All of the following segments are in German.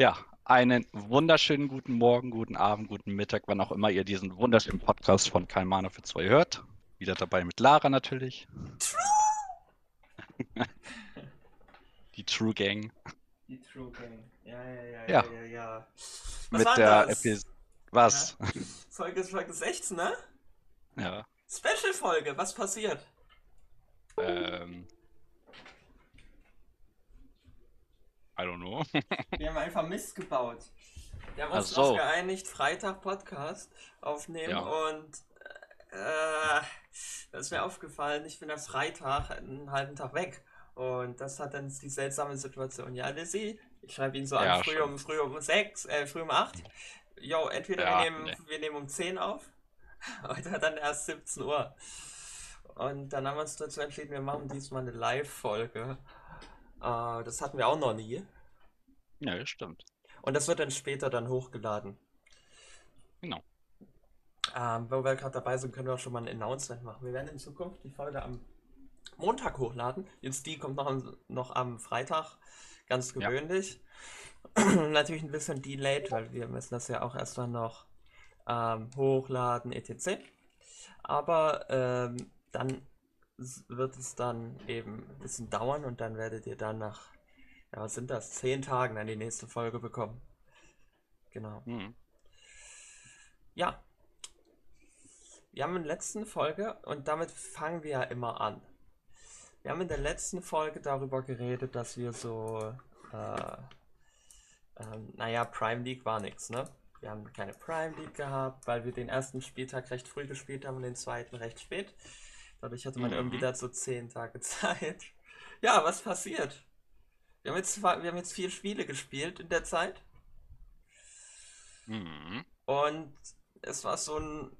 Ja, einen wunderschönen guten Morgen, guten Abend, guten Mittag, wann auch immer ihr diesen wunderschönen Podcast von Karl Mahner für zwei hört. Wieder dabei mit Lara natürlich. Die True Gang. Die True Gang. Ja, ja, ja, Ja. ja, ja, ja. Was mit der? Episode. Was? Folge, Folge 16, ne? Ja. Special-Folge, was passiert? Ähm. I don't know. Wir haben einfach Mist gebaut. Wir haben uns so. geeinigt, Freitag Podcast aufnehmen Ja. und äh, das ist mir aufgefallen, ich bin am Freitag einen halben Tag weg. Und das hat dann die seltsame Situation. Ja, Lizzie, ich schreibe ihn so Ja, an, früh schon. um, früh um sechs, äh, früh um acht. Jo, entweder Ja, wir, nehmen, nee. wir nehmen um 10 auf, oder dann erst 17 Uhr. Und dann haben wir uns dazu entschieden, wir machen diesmal eine Live-Folge. Äh, das hatten wir auch noch nie. Ja, das stimmt. Und das wird dann später dann hochgeladen. Genau. Ähm, wo wir gerade dabei sind, können wir auch schon mal ein Announcement machen. Wir werden in Zukunft die Folge am Montag hochladen. Jetzt die kommt noch am, noch am Freitag, ganz Ja. gewöhnlich. Natürlich ein bisschen delayed, weil wir müssen das ja auch erst dann noch ähm, hochladen, etc. Aber ähm, dann wird es dann eben ein bisschen dauern und dann werdet ihr dann nach, ja, was sind das, zehn Tagen dann die nächste Folge bekommen. Genau. Hm. Ja. Wir haben in der letzten Folge, und damit fangen wir ja immer an. Wir haben in der letzten Folge darüber geredet, dass wir so, äh, ähm, naja, Prime League war nix, ne? Wir haben keine Prime League gehabt, weil wir den ersten Spieltag recht früh gespielt haben und den zweiten recht spät. Dadurch hatte man Mhm. irgendwie dazu zehn Tage Zeit. Ja, was passiert? Wir haben jetzt, zwei- wir haben jetzt vier Spiele gespielt in der Zeit. Mhm. Und es war so ein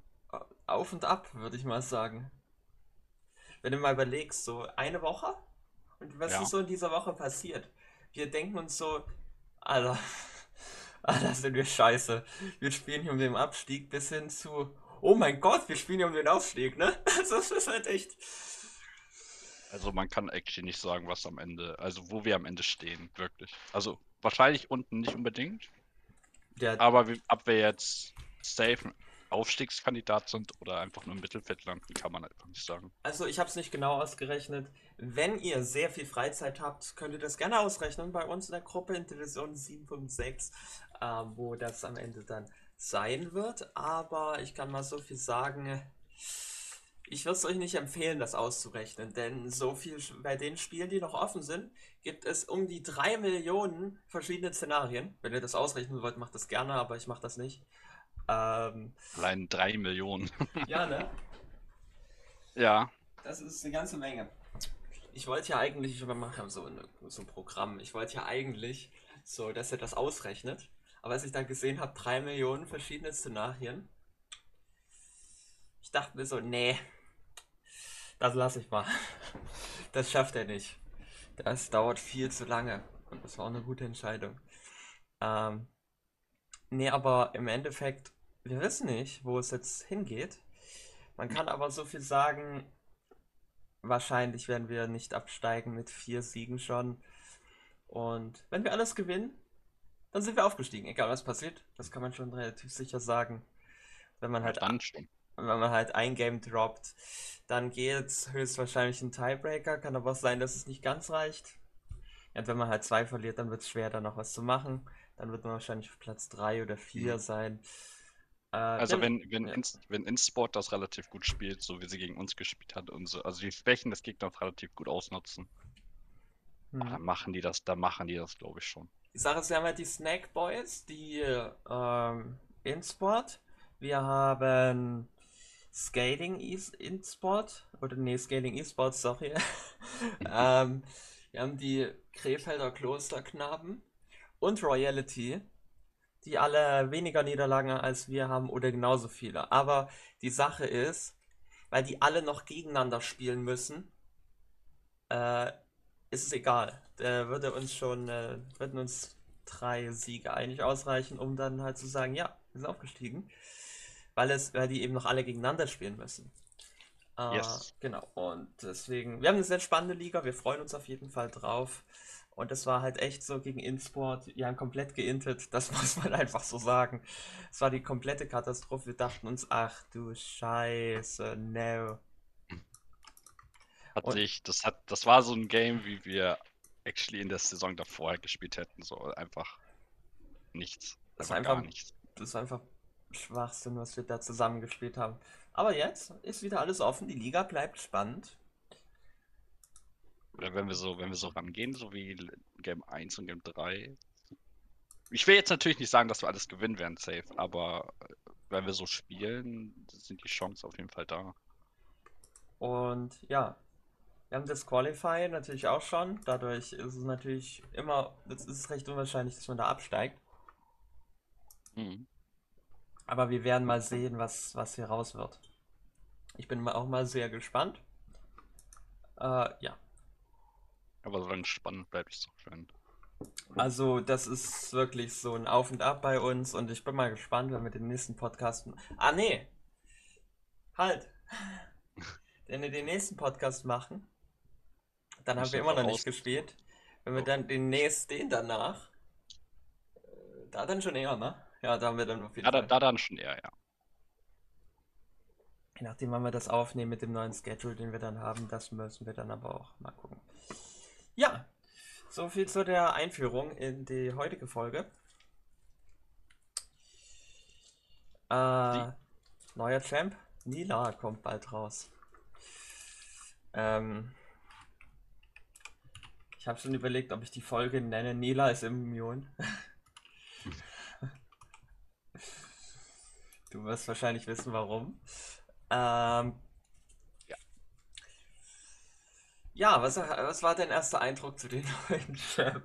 Auf und Ab, würde ich mal sagen. Wenn du mal überlegst, so eine Woche und was Ja. ist so in dieser Woche passiert? Wir denken uns so, Alter, Alter, sind wir scheiße. Wir spielen hier um den Abstieg bis hin zu, oh mein Gott, wir spielen hier um den Aufstieg, ne? Also das ist halt echt. Also man kann actually nicht sagen, was am Ende, also wo wir am Ende stehen, wirklich. Also wahrscheinlich unten nicht unbedingt, Der, aber wie, ob wir jetzt safe Aufstiegskandidat sind oder einfach nur im Mittelfeld landen, kann man einfach nicht sagen. Also ich habe es nicht genau ausgerechnet. Wenn ihr sehr viel Freizeit habt, könnt ihr das gerne ausrechnen bei uns in der Gruppe in Division 756, äh, wo das am Ende dann sein wird. Aber ich kann mal so viel sagen, ich würde es euch nicht empfehlen, das auszurechnen, denn so viel bei den Spielen, die noch offen sind, gibt es um die drei Millionen verschiedene Szenarien. Wenn ihr das ausrechnen wollt, macht das gerne, aber ich mache das nicht. Ähm, Allein drei Millionen. ja, ne? Ja, Das ist eine ganze Menge. Ich wollte ja eigentlich, wir machen so, eine, so ein Programm, ich wollte ja eigentlich so, dass er das ausrechnet. Aber als ich dann gesehen habe, drei Millionen verschiedene Szenarien, ich dachte mir so, nee, das lasse ich mal. Das schafft er nicht. Das dauert viel zu lange. Und das war auch eine gute Entscheidung. Ähm, nee, aber im Endeffekt, wir wissen nicht, wo es jetzt hingeht. Man kann aber so viel sagen, wahrscheinlich werden wir nicht absteigen mit vier Siegen schon. Und wenn wir alles gewinnen, dann sind wir aufgestiegen. Egal was passiert, das kann man schon relativ sicher sagen. Wenn man halt, wenn man halt ein Game droppt, dann geht's höchstwahrscheinlich ein Tiebreaker. Kann aber auch sein, dass es nicht ganz reicht. Und wenn man halt zwei verliert, dann wird es schwer, da noch was zu machen. Dann wird man wahrscheinlich auf Platz drei oder vier Mhm. sein. Äh, Also wenn, wenn, ja. Inst, wenn Insport das relativ gut spielt, so wie sie gegen uns gespielt hat und so, also die Schwächen des Gegners relativ gut ausnutzen, Mhm. dann machen die das, dann machen die das, glaube ich schon. Die Sache ist, wir haben halt die Snack Boys, die ähm, InSport. Wir haben Scaling E's InSport. Oder nee, Scaling eSport, sorry. ähm, wir haben die Krefelder Klosterknaben und Royalty, die alle weniger Niederlagen als wir haben oder genauso viele. Aber die Sache ist, weil die alle noch gegeneinander spielen müssen, äh, ist es egal. Der würde uns schon, äh, würden uns drei Siege eigentlich ausreichen, um dann halt zu sagen, ja, wir sind aufgestiegen. Weil es, weil die eben noch alle gegeneinander spielen müssen. Äh, Yes. Genau. Und deswegen, wir haben eine sehr spannende Liga, wir freuen uns auf jeden Fall drauf. Und das war halt echt so gegen InSport, die haben komplett geintet, das muss man einfach so sagen. Es war die komplette Katastrophe. Wir dachten uns, ach du Scheiße, no. Hat Und sich, das hat, das war so ein Game, wie wir actually in der Saison davor gespielt hätten. So einfach nichts. das war Einfach einfach, nichts. das war einfach Schwachsinn, was wir da zusammengespielt haben. Aber jetzt ist wieder alles offen, die Liga bleibt spannend. Oder wenn wir so, wenn wir so rangehen, so wie Game 1 und Game 3. Ich will jetzt natürlich nicht sagen, dass wir alles gewinnen werden, safe, aber wenn wir so spielen, sind die Chancen auf jeden Fall da. Und ja, wir haben das Qualify natürlich auch schon. Dadurch ist es natürlich immer, es ist recht unwahrscheinlich, dass man da absteigt. Mhm. Aber wir werden mal sehen, was, was hier raus wird. Ich bin auch mal sehr gespannt. Äh, ja, Aber solange es spannend bleibt, ist doch schön. also das ist wirklich so ein Auf und Ab bei uns und ich bin mal gespannt, wenn wir den nächsten Podcast. Ah, nee! Halt! Wenn wir den nächsten Podcast machen, dann haben wir immer noch nicht gespielt. Wenn wir dann den nächsten, danach, äh, da dann schon eher, ne? Ja, da haben wir dann auf jeden Ja, da, Fall. da dann schon eher, ja. Je nachdem, wann wir das aufnehmen mit dem neuen Schedule, den wir dann haben, das müssen wir dann aber auch mal gucken. Ja, so viel zu der Einführung in die heutige Folge. Äh, neuer Champ, Nila kommt bald raus. Ähm, ich habe schon überlegt, ob ich die Folge nenne, Nila ist immun. Du wirst wahrscheinlich wissen, warum. Ähm, Ja. ja, was, was war dein erster Eindruck zu den neuen Champ?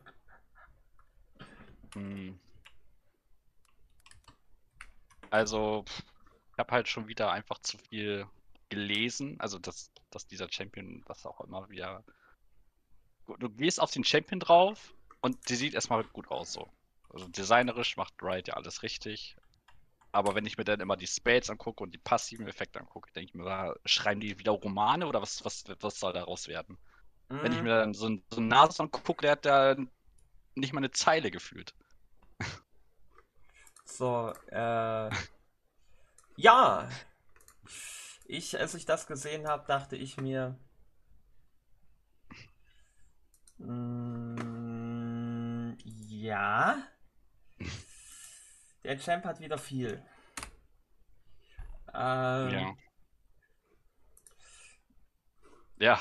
Hm. Also, ich habe halt schon wieder einfach zu viel gelesen. Also, dass, dass dieser Champion, was auch immer wieder. Du gehst auf den Champion drauf und die sieht erstmal gut aus so. Also designerisch macht Riot ja alles richtig. Aber wenn ich mir dann immer die Spades angucke und die passiven Effekte angucke, denke ich mir, ah, schreiben die wieder Romane oder was, was, was soll daraus werden? Wenn ich Mhm. mir dann so einen so angucke, der hat da nicht mal eine Zeile gefühlt. So, äh, ja. Ich, als ich das gesehen habe, dachte ich mir, mm, ja, der Champ hat wieder viel. Ja. Ähm, Ja,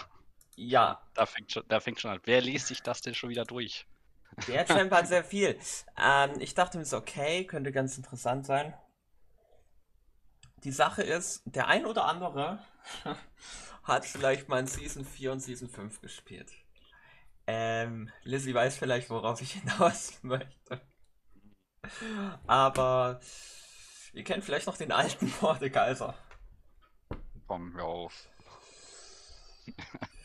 ja, da fängt schon, da fängt schon an. Wer liest sich das denn schon wieder durch? der Champ hat sehr viel. Ähm, ich dachte mir so, okay, könnte ganz interessant sein. Die Sache ist, der ein oder andere hat vielleicht mal in Season 4 und Season 5 gespielt. Ähm, Lizzie weiß vielleicht, worauf ich hinaus möchte. Aber ihr kennt vielleicht noch den alten Mordekaiser. Komm, hör auf.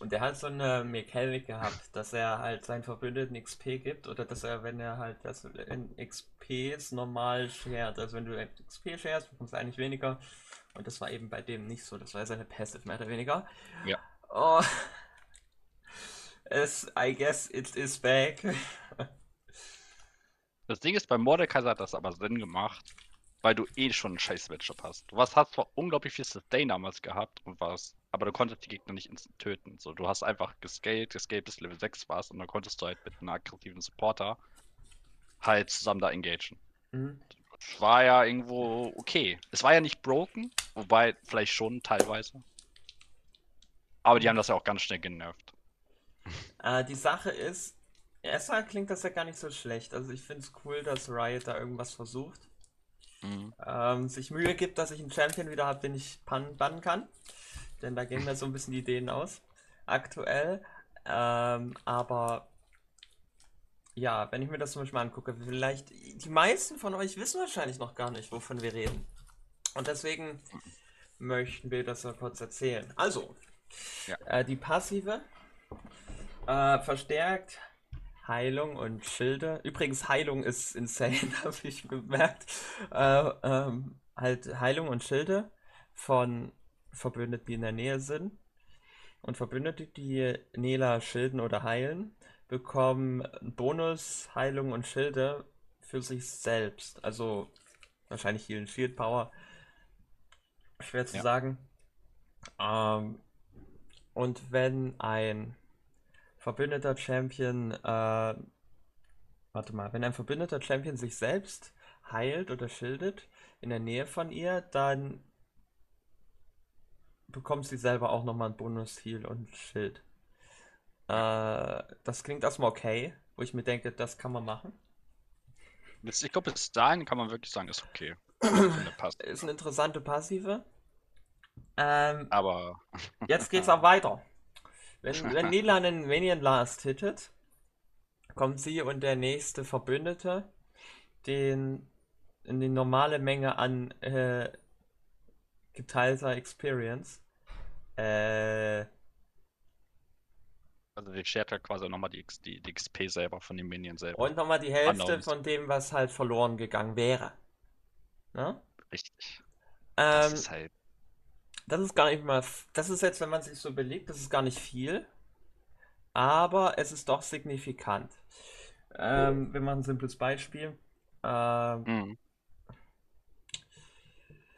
Und der hat so eine Mechanik gehabt, dass er halt seinen Verbündeten XP gibt oder dass er, wenn er halt das in XPs normal shared, also wenn du XP sharest, bekommst du eigentlich weniger. Und das war eben bei dem nicht so, das war seine Passive mehr oder weniger. Ja. Oh, es, I guess it is back. Das Ding ist, bei Mordekaiser hat das aber Sinn gemacht, weil du eh schon einen scheiß Matchup hast. Du hast, hast zwar unglaublich viel Sustain damals gehabt und was, aber du konntest die Gegner nicht instant töten. So, du hast einfach gescaled, gescaled bis Level 6 warst und dann konntest du halt mit einem aggressiven Supporter halt zusammen da engagen. Mhm. War ja irgendwo okay. Es war ja nicht broken, wobei vielleicht schon teilweise. Aber die haben das ja auch ganz schnell genervt. Äh, die Sache ist, erstmal klingt das ja gar nicht so schlecht. Also ich finde es cool, dass Riot da irgendwas versucht. Mhm. ähm, sich Mühe gibt, dass ich einen Champion wieder habe, den ich bannen kann. Denn da gehen mir so ein bisschen die Ideen aus. Aktuell. Ähm, aber ja, wenn ich mir das zum Beispiel mal angucke, vielleicht, die meisten von euch wissen wahrscheinlich noch gar nicht, wovon wir reden. Und deswegen möchten wir das mal kurz erzählen. Also, Ja. äh, die passive äh, verstärkt Heilung und Schilde. Übrigens, Heilung ist insane, habe ich bemerkt. Äh, ähm, halt Heilung und Schilde von Verbündeten, die in der Nähe sind. und Verbündete, die Nela schilden oder heilen, bekommen Bonus, Heilung und Schilde für sich selbst. Also wahrscheinlich Heal Shield Power. Schwer zu Ja. sagen. Ähm, und wenn ein verbündeter Champion, äh, warte mal, wenn ein verbündeter Champion sich selbst heilt oder schildet in der Nähe von ihr, dann bekommt sie selber auch nochmal einen Bonus-Heal und Schild. Äh, das klingt erstmal okay, wo ich mir denke, das kann man machen. Ich glaube, bis dahin kann man wirklich sagen, ist okay. Passt. Ist eine interessante Passive. Ähm, Aber Jetzt geht's auch weiter. Wenn, wenn Nila einen Minion Last hittet, kommt sie und der nächste Verbündete den in die normale Menge an äh, geteilter Experience. Äh, also die shared ja quasi nochmal die, die, die XP selber von dem Minion selber. und nochmal die Hälfte von dem, was halt verloren gegangen wäre. Ne? Richtig. Das Ähm, ist halt. Das ist gar nicht mal, das ist jetzt, wenn man sich so belegt, das ist gar nicht viel, aber es ist doch signifikant. Ähm, wir machen ein simples Beispiel. Ähm, Mhm.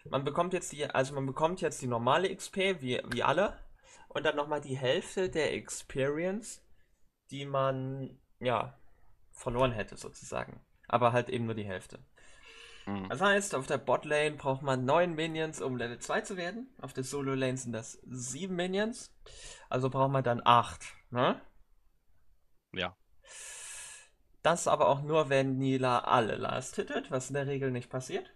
man bekommt jetzt die, also man bekommt jetzt die normale XP, wie, wie alle, und dann nochmal die Hälfte der Experience, die man, ja, verloren hätte sozusagen. Aber halt eben nur die Hälfte. Mhm. Das heißt, auf der Botlane braucht man 9 Minions, um Level 2 zu werden. Auf der Solo-Lane sind das 7 Minions. Also braucht man dann 8. Ne? Ja. Das aber auch nur, wenn Nila alle last hittet, was in der Regel nicht passiert.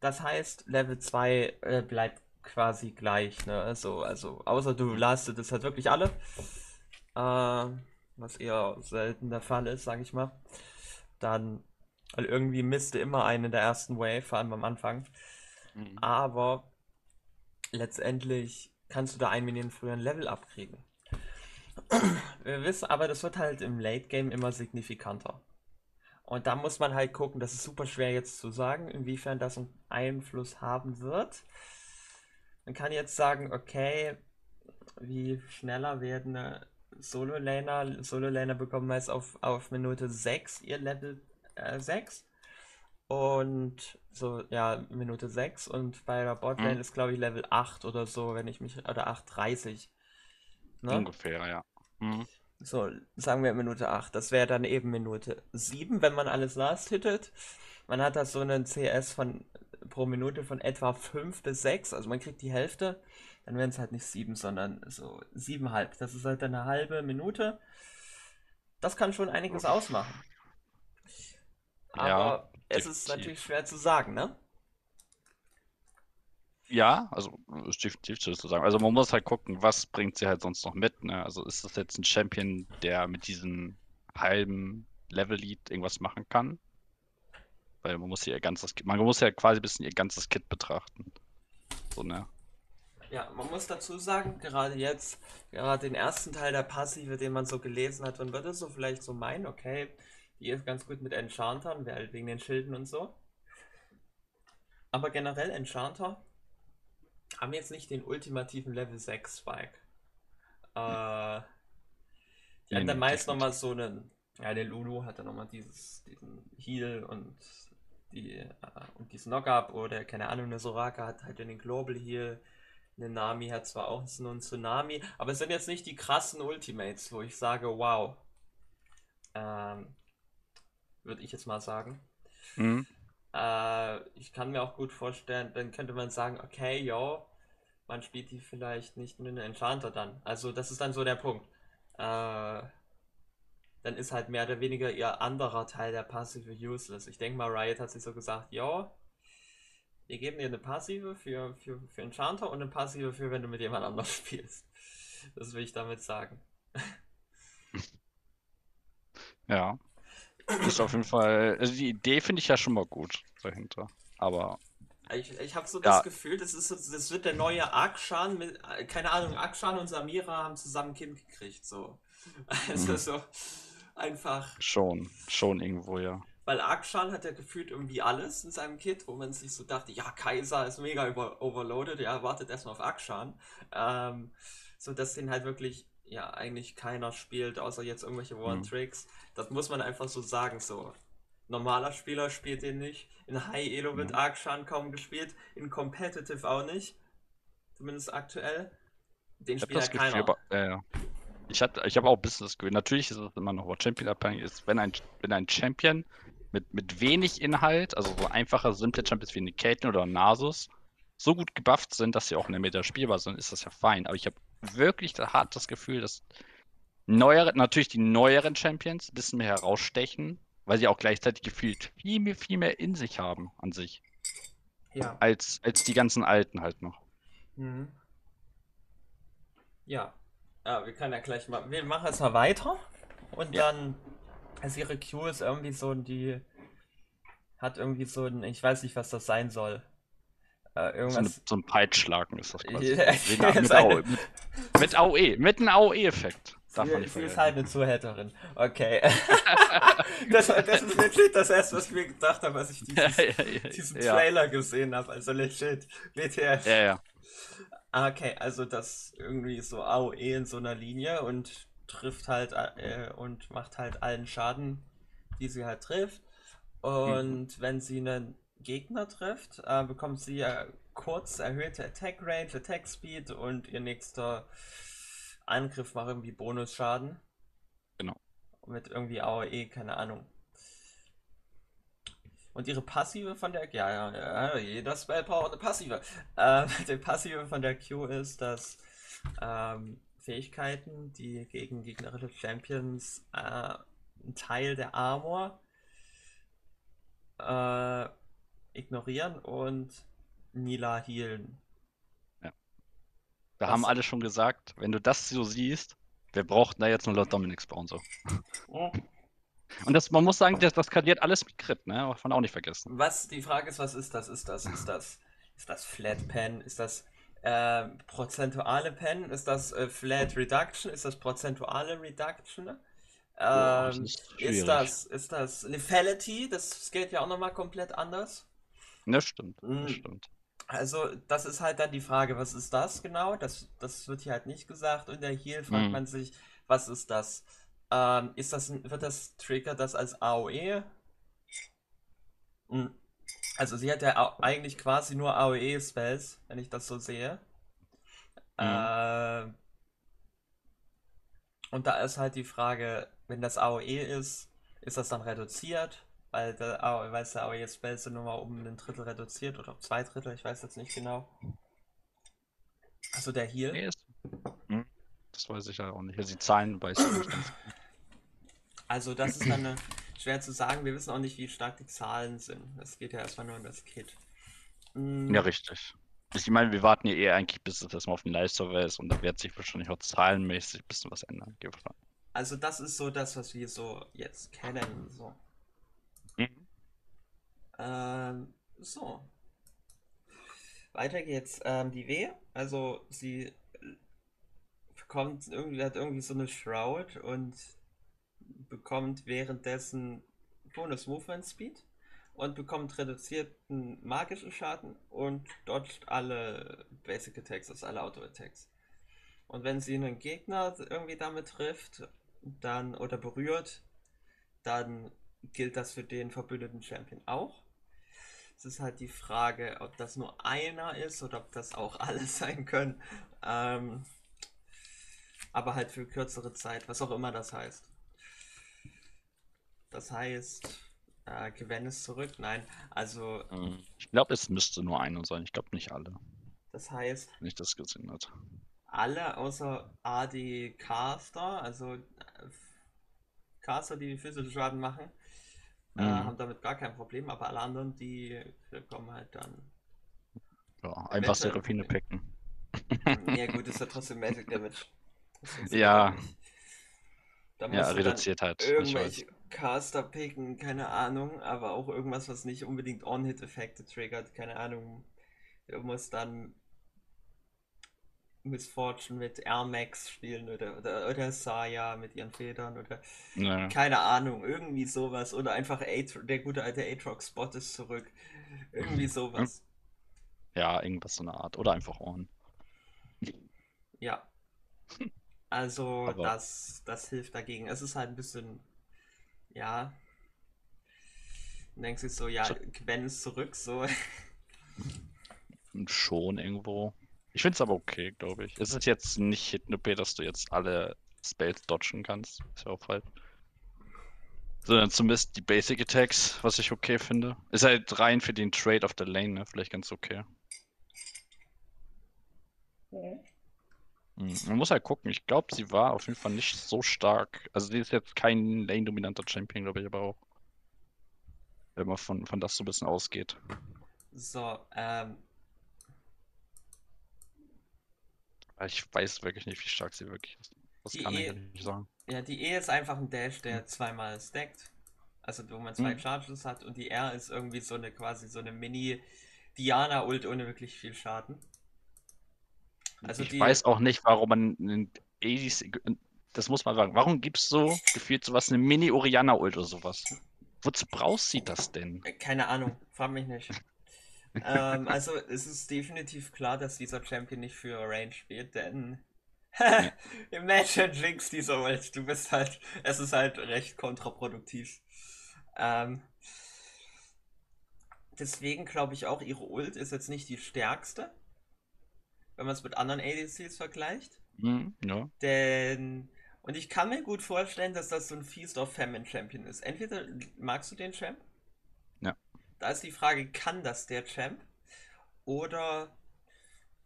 Das heißt, Level 2 äh, bleibt quasi gleich. Ne? Also, also, außer du lastet es halt wirklich alle. Äh, was eher selten der Fall ist, sage ich mal. Dann, weil irgendwie misste immer einen in der ersten Wave, vor allem am Anfang. Mhm. Aber letztendlich kannst du da ein Minion früher ein Level abkriegen. Wir wissen, aber das wird halt im Late Game immer signifikanter. Und da muss man halt gucken, das ist super schwer jetzt zu sagen, inwiefern das einen Einfluss haben wird. Man kann jetzt sagen, okay, wie schneller werden äh, Solo-Laner, Solo-Laner bekommen meist auf, auf Minute 6 ihr Level äh, 6. Und so, ja, Minute 6 und bei der Botlane Mhm. ist, glaube ich, Level 8 oder so, wenn ich mich, oder 8,30. Ne? Ungefähr, ja. Mhm. So, sagen wir Minute 8. Das wäre dann eben Minute 7, wenn man alles last hittet. Man hat da so einen CS von pro Minute von etwa 5 bis 6, also man kriegt die Hälfte. Dann wären es halt nicht 7, sondern so 7,5. Das ist halt eine halbe Minute. Das kann schon einiges ausmachen. Aber Ja, es ist natürlich schwer zu sagen, ne? Ja, also ist definitiv so zu sagen. Also man muss halt gucken, was bringt sie halt sonst noch mit, ne? Also ist das jetzt ein Champion, der mit diesem halben Level-Lead irgendwas machen kann? Weil man muss ja ihr ganzes, man muss ja quasi ein bisschen ihr ganzes Kit betrachten. So, ne? Ja, man muss dazu sagen, gerade jetzt, gerade den ersten Teil der Passive, den man so gelesen hat, man würde so vielleicht so meinen, okay, die ist ganz gut mit Enchantern, weil wegen den Schilden und so. Aber generell Enchanter haben jetzt nicht den ultimativen Level 6 Spike. Äh, die Nee, haben nee, dann meist nochmal so einen, ja, der Lulu hat dann nochmal dieses, diesen Heal und die, äh, und diesen Knock-Up oder keine Ahnung, eine Soraka hat halt den Global Heal. Eine Nami hat zwar auch so einen Tsunami, aber es sind jetzt nicht die krassen Ultimates, wo ich sage, wow. Ähm, würde ich jetzt mal sagen. Mhm. Äh, ich kann mir auch gut vorstellen, dann könnte man sagen, okay, yo, man spielt die vielleicht nicht mit einem Enchanter dann. Also das ist dann so der Punkt. Äh, dann ist halt mehr oder weniger ihr anderer Teil der Passive useless. Ich denke mal, Riot hat sich so gesagt, yo, wir geben dir eine Passive für, für, für Enchanter und eine Passive für, wenn du mit jemand anders spielst. Das will ich damit sagen. Ja. Ist auf jeden Fall, also die Idee finde ich ja schon mal gut dahinter. Aber Ich, ich habe so Ja. das Gefühl, das ist, das wird der neue Akshan mit, äh, keine Ahnung, Akshan und Samira haben zusammen ein Kind gekriegt, so. Also Mhm. so einfach, schon, schon irgendwo, ja. weil Akshan hat ja gefühlt irgendwie alles in seinem Kit, wo man sich so dachte, ja, Kaiser ist mega über overloaded, ja, wartet erstmal auf Akshan. Ähm, so dass den halt wirklich, ja, eigentlich keiner spielt, außer jetzt irgendwelche One-Tricks. Mhm. Das muss man einfach so sagen, so. Normaler Spieler spielt den nicht. In High Elo wird mhm. Akshan kaum gespielt, in Competitive auch nicht. Zumindest aktuell. Den spielt ja keiner. Aber, äh, ich, ich habe auch ein bisschen das Gefühl, natürlich ist es immer noch World Champion abhängig, ist, wenn ein, wenn ein Champion mit, mit wenig Inhalt, also so einfache, simple Champions wie eine Caitlyn oder ein Nasus, so gut gebufft sind, dass sie auch in der Meta spielbar sind, ist das ja fein. Aber ich habe wirklich hart das Gefühl, dass neuere, natürlich die neueren Champions ein bisschen mehr herausstechen, weil sie auch gleichzeitig gefühlt viel mehr, viel mehr in sich haben an sich. Ja. Als, als die ganzen alten halt noch. Mhm. Ja. Ja, wir können ja gleich mal. Wir machen jetzt mal weiter. Und ja. dann. Also ihre Q ist irgendwie so die. Hat irgendwie so ein. Ich weiß nicht, was das sein soll. Äh, irgendwas... so, eine, so, ein Peitschlagen ist das quasi. mit, mit, AOE, mit, mit AOE. Mit einem AOE-Effekt. Darf sie, sie ist halt eine Zuhälterin. Okay. das, das, ist legit das erste, was ich mir gedacht habe, als ich dieses, ja, ja, ja, diesen Trailer gesehen habe. Also legit. WTF. Ja, ja. Okay, also das irgendwie so AOE in so einer Linie und trifft halt äh, und macht halt allen Schaden, die sie halt trifft. Und mhm. wenn sie einen Gegner trifft, äh, bekommt sie ja kurz erhöhte Attack Range, Attack Speed und ihr nächster Angriff macht irgendwie Bonusschaden. Genau. Mit irgendwie AOE, keine Ahnung. Und ihre Passive von der, ja, ja, ja jeder Spell braucht eine Passive. Äh, die Passive von der Q ist, dass ähm, Fähigkeiten, die gegen gegnerische Champions äh, einen Teil der Armor äh, ignorieren und Nila healen. Ja. Da haben alle schon gesagt, wenn du das so siehst, wer braucht da jetzt nur Lord Dominic Spawn so? Und das, man muss sagen, das, das skaliert alles mit Crit, ne? Darf man auch nicht vergessen. Was, die Frage ist, was ist das? Ist das, ist das, ist das Flat Pen? Ist das äh, prozentuale Pen? Ist das äh, Flat Reduction? Ist das prozentuale Reduction? Ähm, ist, ist, das, ist das Lethality? Das geht ja auch nochmal komplett anders. Das stimmt, das mhm. stimmt. Also, das ist halt dann die Frage, was ist das genau? Das, das wird hier halt nicht gesagt. Und der Heal fragt mhm. man sich, was ist das? Ähm, ist das, wird das Trigger das als AOE? Hm. Also sie hat ja eigentlich quasi nur AOE-Spells, wenn ich das so sehe. Mhm. Äh, und da ist halt die Frage, wenn das AOE ist, ist das dann reduziert? Weil der, weil der AOE-Spells sind nur mal um ein Drittel reduziert oder zwei Drittel, ich weiß jetzt nicht genau. Also der Heal. Nee, ist... hm. Das weiß ich ja auch nicht. Also die Zahlen weiß ich nicht ganz Also das ist dann schwer zu sagen. Wir wissen auch nicht, wie stark die Zahlen sind. Es geht ja erstmal nur um das Kit. Mhm. Ja, richtig. Ich meine, wir warten ja eher eigentlich, bis es erstmal auf den Live-Server ist und da wird sich wahrscheinlich auch zahlenmäßig ein bisschen was ändern. Also das ist so das, was wir so jetzt kennen. So. Ähm, so. Weiter geht's. Ähm, die W, also sie bekommt irgendwie, hat irgendwie so eine Shroud und bekommt währenddessen Bonus Movement Speed und bekommt reduzierten magischen Schaden und dodgt alle Basic Attacks, also alle Auto Attacks. Und wenn sie einen Gegner irgendwie damit trifft, dann oder berührt, dann gilt das für den verbündeten Champion auch. Es ist halt die Frage, ob das nur einer ist oder ob das auch alle sein können. Ähm, aber halt für kürzere Zeit, was auch immer das heißt. Das heißt, äh, Gwen ist zurück. Nein, also. Hm, ich glaube, es müsste nur einer sein. Ich glaube nicht alle. Das heißt. Nicht das gesehen hat. Alle außer AD Caster, also äh, Caster, die physischen Schaden machen, mhm. äh, haben damit gar kein Problem, aber alle anderen, die kommen halt dann. Ja, einfach Seraphine packen. ja, gut, ist ja trotzdem Magic Damage. Ja. ja, reduziert halt. Irgendwelche Caster picken, keine Ahnung, aber auch irgendwas, was nicht unbedingt On-Hit-Effekte triggert, keine Ahnung. Du musst dann Miss Fortune mit Air Max spielen oder, oder, oder Saya mit ihren Federn oder Ja. keine Ahnung, irgendwie sowas. Oder einfach Atro der gute alte Aatrox Spot ist zurück. Irgendwie sowas. Ja, irgendwas so eine Art. Oder einfach On. Ja. Also Aber- das, das hilft dagegen. Es ist halt ein bisschen, ja. Du denkst du so, ja, Gwen ist zurück, so. Schon irgendwo. Ich finde es aber okay, glaube ich. Es ist jetzt nicht Hidden OP, dass du jetzt alle Spells dodgen kannst. Ist ja auch halt. Sondern zumindest die Basic Attacks, was ich okay finde. Ist halt rein für den Trade auf der Lane, ne? Vielleicht ganz okay. Hm, Man muss halt gucken. Ich glaube, sie war auf jeden Fall nicht so stark. Also sie ist jetzt kein Lane-dominanter Champion, glaube ich, aber auch. Wenn man von, von das so ein bisschen ausgeht. So, ähm, Aber Ich weiß wirklich nicht, wie stark sie wirklich ist. Das Die kann ich E- nicht sagen. ja, die E ist einfach ein Dash, der zweimal stackt. Also wo man zwei Hm. Charges hat und die R ist irgendwie so eine quasi so eine Mini Diana Ult ohne wirklich viel Schaden. Also ich die weiß auch nicht, warum man einen ADC, das muss man sagen, warum gibt's so gefühlt sowas, eine Mini-Oriana-Ult oder sowas? Wozu brauchst sie das denn? Äh, Keine Ahnung, frag mich nicht. Ähm, also es ist definitiv klar, dass dieser Champion nicht für Range spielt, denn Imagine Jinx dieser Welt, du bist halt, es ist halt recht kontraproduktiv. Ähm, deswegen glaube ich auch, ihre Ult ist jetzt nicht die stärkste, wenn man es mit anderen ADCs vergleicht. Hm, ja. Denn, und ich kann mir gut vorstellen, dass das so ein Feast of Famine Champion ist. Entweder magst du den Champ? Da ist die Frage, kann das der Champ? Oder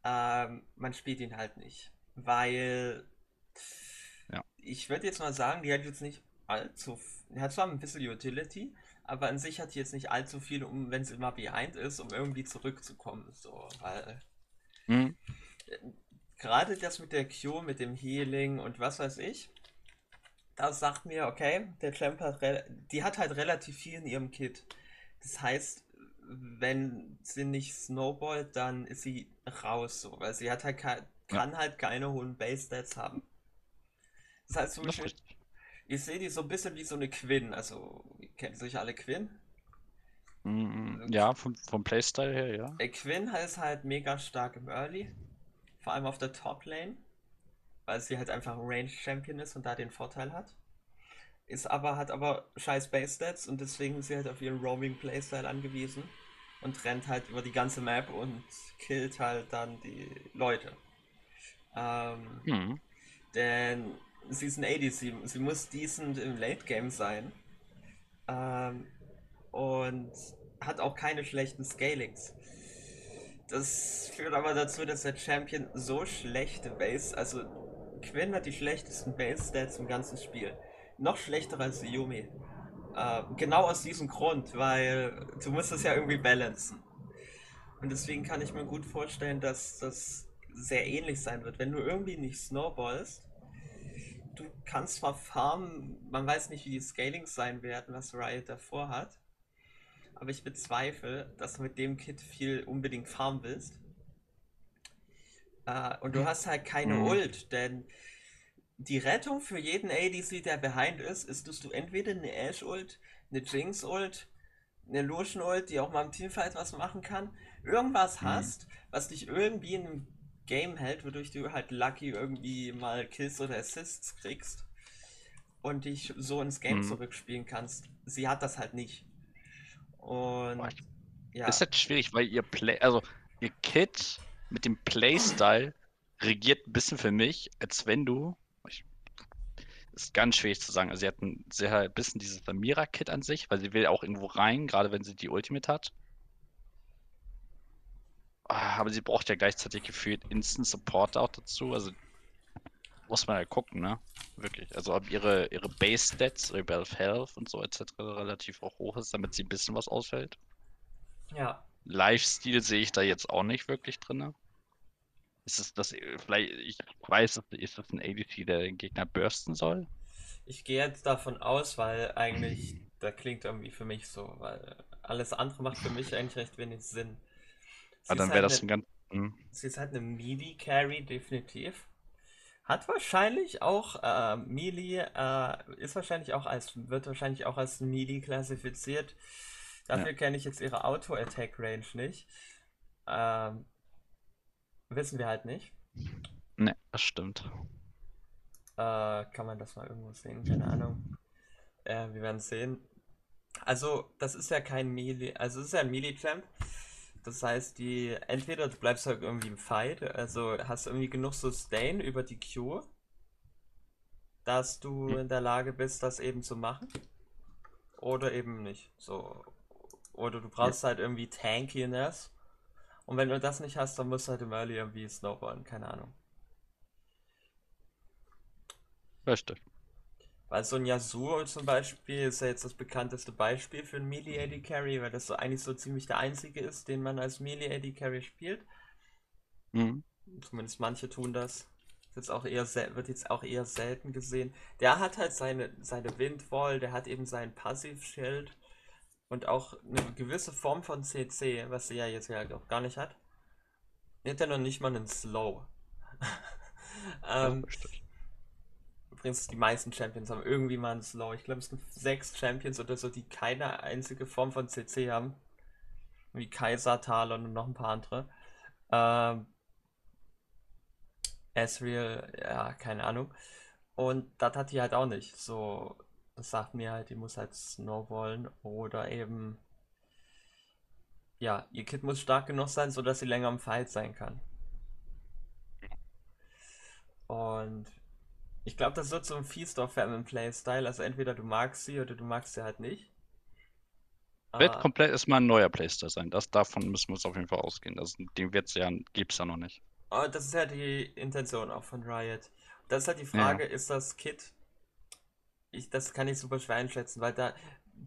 ähm, man spielt ihn halt nicht. Weil Ja. ich würde jetzt mal sagen, die hat jetzt nicht allzu. Die hat zwar ein bisschen Utility, aber an sich hat die jetzt nicht allzu viel, um, wenn sie mal behind ist, um irgendwie zurückzukommen. So, weil Hm, gerade das mit der Q, mit dem Healing und was weiß ich, das sagt mir, okay, der Champ hat, die hat halt relativ viel in ihrem Kit. Das heißt, wenn sie nicht snowballt, dann ist sie raus, so, weil sie hat halt kann halt keine hohen Base Stats haben. Das heißt zum Beispiel, ich sehe die so ein bisschen wie so eine Quinn, also, kennt sicher alle Quinn? Hm, ja, vom, vom Playstyle her, ja. Äh, Quinn ist halt mega stark im Early, vor allem auf der Top Lane, weil sie halt einfach ein Range Champion ist und da den Vorteil hat. Ist aber, hat aber scheiß Base Stats und deswegen ist sie halt auf ihren Roaming Playstyle angewiesen und rennt halt über die ganze Map und killt halt dann die Leute. Ähm, Hm, denn sie ist ein ADC, sie muss decent im Late Game sein. Ähm, und hat auch keine schlechten Scalings. Das führt aber dazu, dass der Champion so schlechte Base, also Quinn hat die schlechtesten Base Stats im ganzen Spiel. Noch schlechter als Yumi. Äh, genau aus diesem Grund, weil du musst das ja irgendwie balancen. Und deswegen kann ich mir gut vorstellen, dass das sehr ähnlich sein wird. Wenn du irgendwie nicht snowballst, du kannst zwar farmen, man weiß nicht, wie die Scalings sein werden, was Riot davor hat. Aber ich bezweifle, dass du mit dem Kit viel unbedingt farmen willst. Äh, und du hast halt keine Mhm. Ult, denn die Rettung für jeden ADC, der behind ist, ist, dass du entweder eine Ash-Ult, eine Jinx-Ult, eine Lucian-Ult, die auch mal im Teamfight was machen kann, irgendwas Mhm. hast, was dich irgendwie in einem Game hält, wodurch du halt lucky irgendwie mal Kills oder Assists kriegst und dich so ins Game Mhm. zurückspielen kannst. Sie hat das halt nicht. Und Boah, ja, Ist jetzt schwierig, weil ihr Play, also ihr Kit mit dem Playstyle regiert ein bisschen für mich, als wenn du. Ist ganz schwierig zu sagen. Also sie hat ein sehr bisschen dieses Samira-Kit an sich, weil sie will auch irgendwo rein, gerade wenn sie die Ultimate hat. Ah, Aber sie braucht ja gleichzeitig gefühlt Instant Support auch dazu. Also muss man ja gucken, ne? Wirklich. Also ob ihre, ihre Base-Stats, ihre Health und so etc. relativ auch hoch ist, damit sie ein bisschen was ausfällt. ja. Lifestyle sehe ich da jetzt auch nicht wirklich drin. Ist es das, vielleicht, ich weiß, ist das ein ADC, der den Gegner bursten soll? Ich gehe jetzt davon aus, weil eigentlich, da klingt irgendwie für mich so, weil alles andere macht für mich eigentlich recht wenig Sinn. Sie Aber dann wäre halt das eine- ein ganz, mhm. sie ist halt eine Melee-Carry, definitiv. Hat wahrscheinlich auch äh, Melee, äh, ist wahrscheinlich auch als, wird wahrscheinlich auch als Melee klassifiziert. Dafür ja. kenne ich jetzt ihre Auto-Attack-Range nicht. Ähm, wissen wir halt nicht. Ne, das stimmt. Äh, kann man das mal irgendwo sehen? Keine Ahnung. Äh, wir werden sehen. Also, das ist ja kein Melee, also es ist ja ein Melee-Champ. Das heißt, die entweder du bleibst halt irgendwie im Fight, also hast irgendwie genug Sustain über die Q, dass du hm. in der Lage bist, das eben zu machen. Oder eben nicht. So. Oder du brauchst ja. halt irgendwie Tankiness. Und wenn du das nicht hast, dann musst du halt im Early irgendwie snowballen, keine Ahnung. Richtig. Weil so ein Yasuo zum Beispiel ist ja jetzt das bekannteste Beispiel für einen Melee AD Carry, weil das so eigentlich so ziemlich der einzige ist, den man als Melee AD Carry spielt. Mhm. Zumindest manche tun das. Jetzt auch eher wird jetzt auch eher selten gesehen. Der hat halt seine, seine Windwall, der hat eben sein Passivschild und auch eine gewisse Form von CC, was sie ja jetzt ja auch gar nicht hat. Er hat ja noch nicht mal einen Slow. ähm, Übrigens, die meisten Champions haben irgendwie mal einen Slow. Ich glaube, es sind sechs Champions oder so, die keine einzige Form von CC haben. Wie Kaiser, Talon und noch ein paar andere. Ähm, Ezreal, ja, keine Ahnung. Und das hat die halt auch nicht. So, das sagt mir halt, die muss halt snowballen oder eben. Ja, ihr Kit muss stark genug sein, sodass sie länger im Fight sein kann. Und ich glaube, das wird so ein Feast of Famine Playstyle. Also entweder du magst sie oder du magst sie halt nicht. Wird ah. komplett erstmal ein neuer Playstyle sein. Das, davon müssen wir uns auf jeden Fall ausgehen. Das, den wird's ja, gibt es ja noch nicht. Oh, das ist ja die Intention auch von Riot. Das ist halt die Frage, ja. ist das Kit? Ich, das kann ich super schwer einschätzen, weil da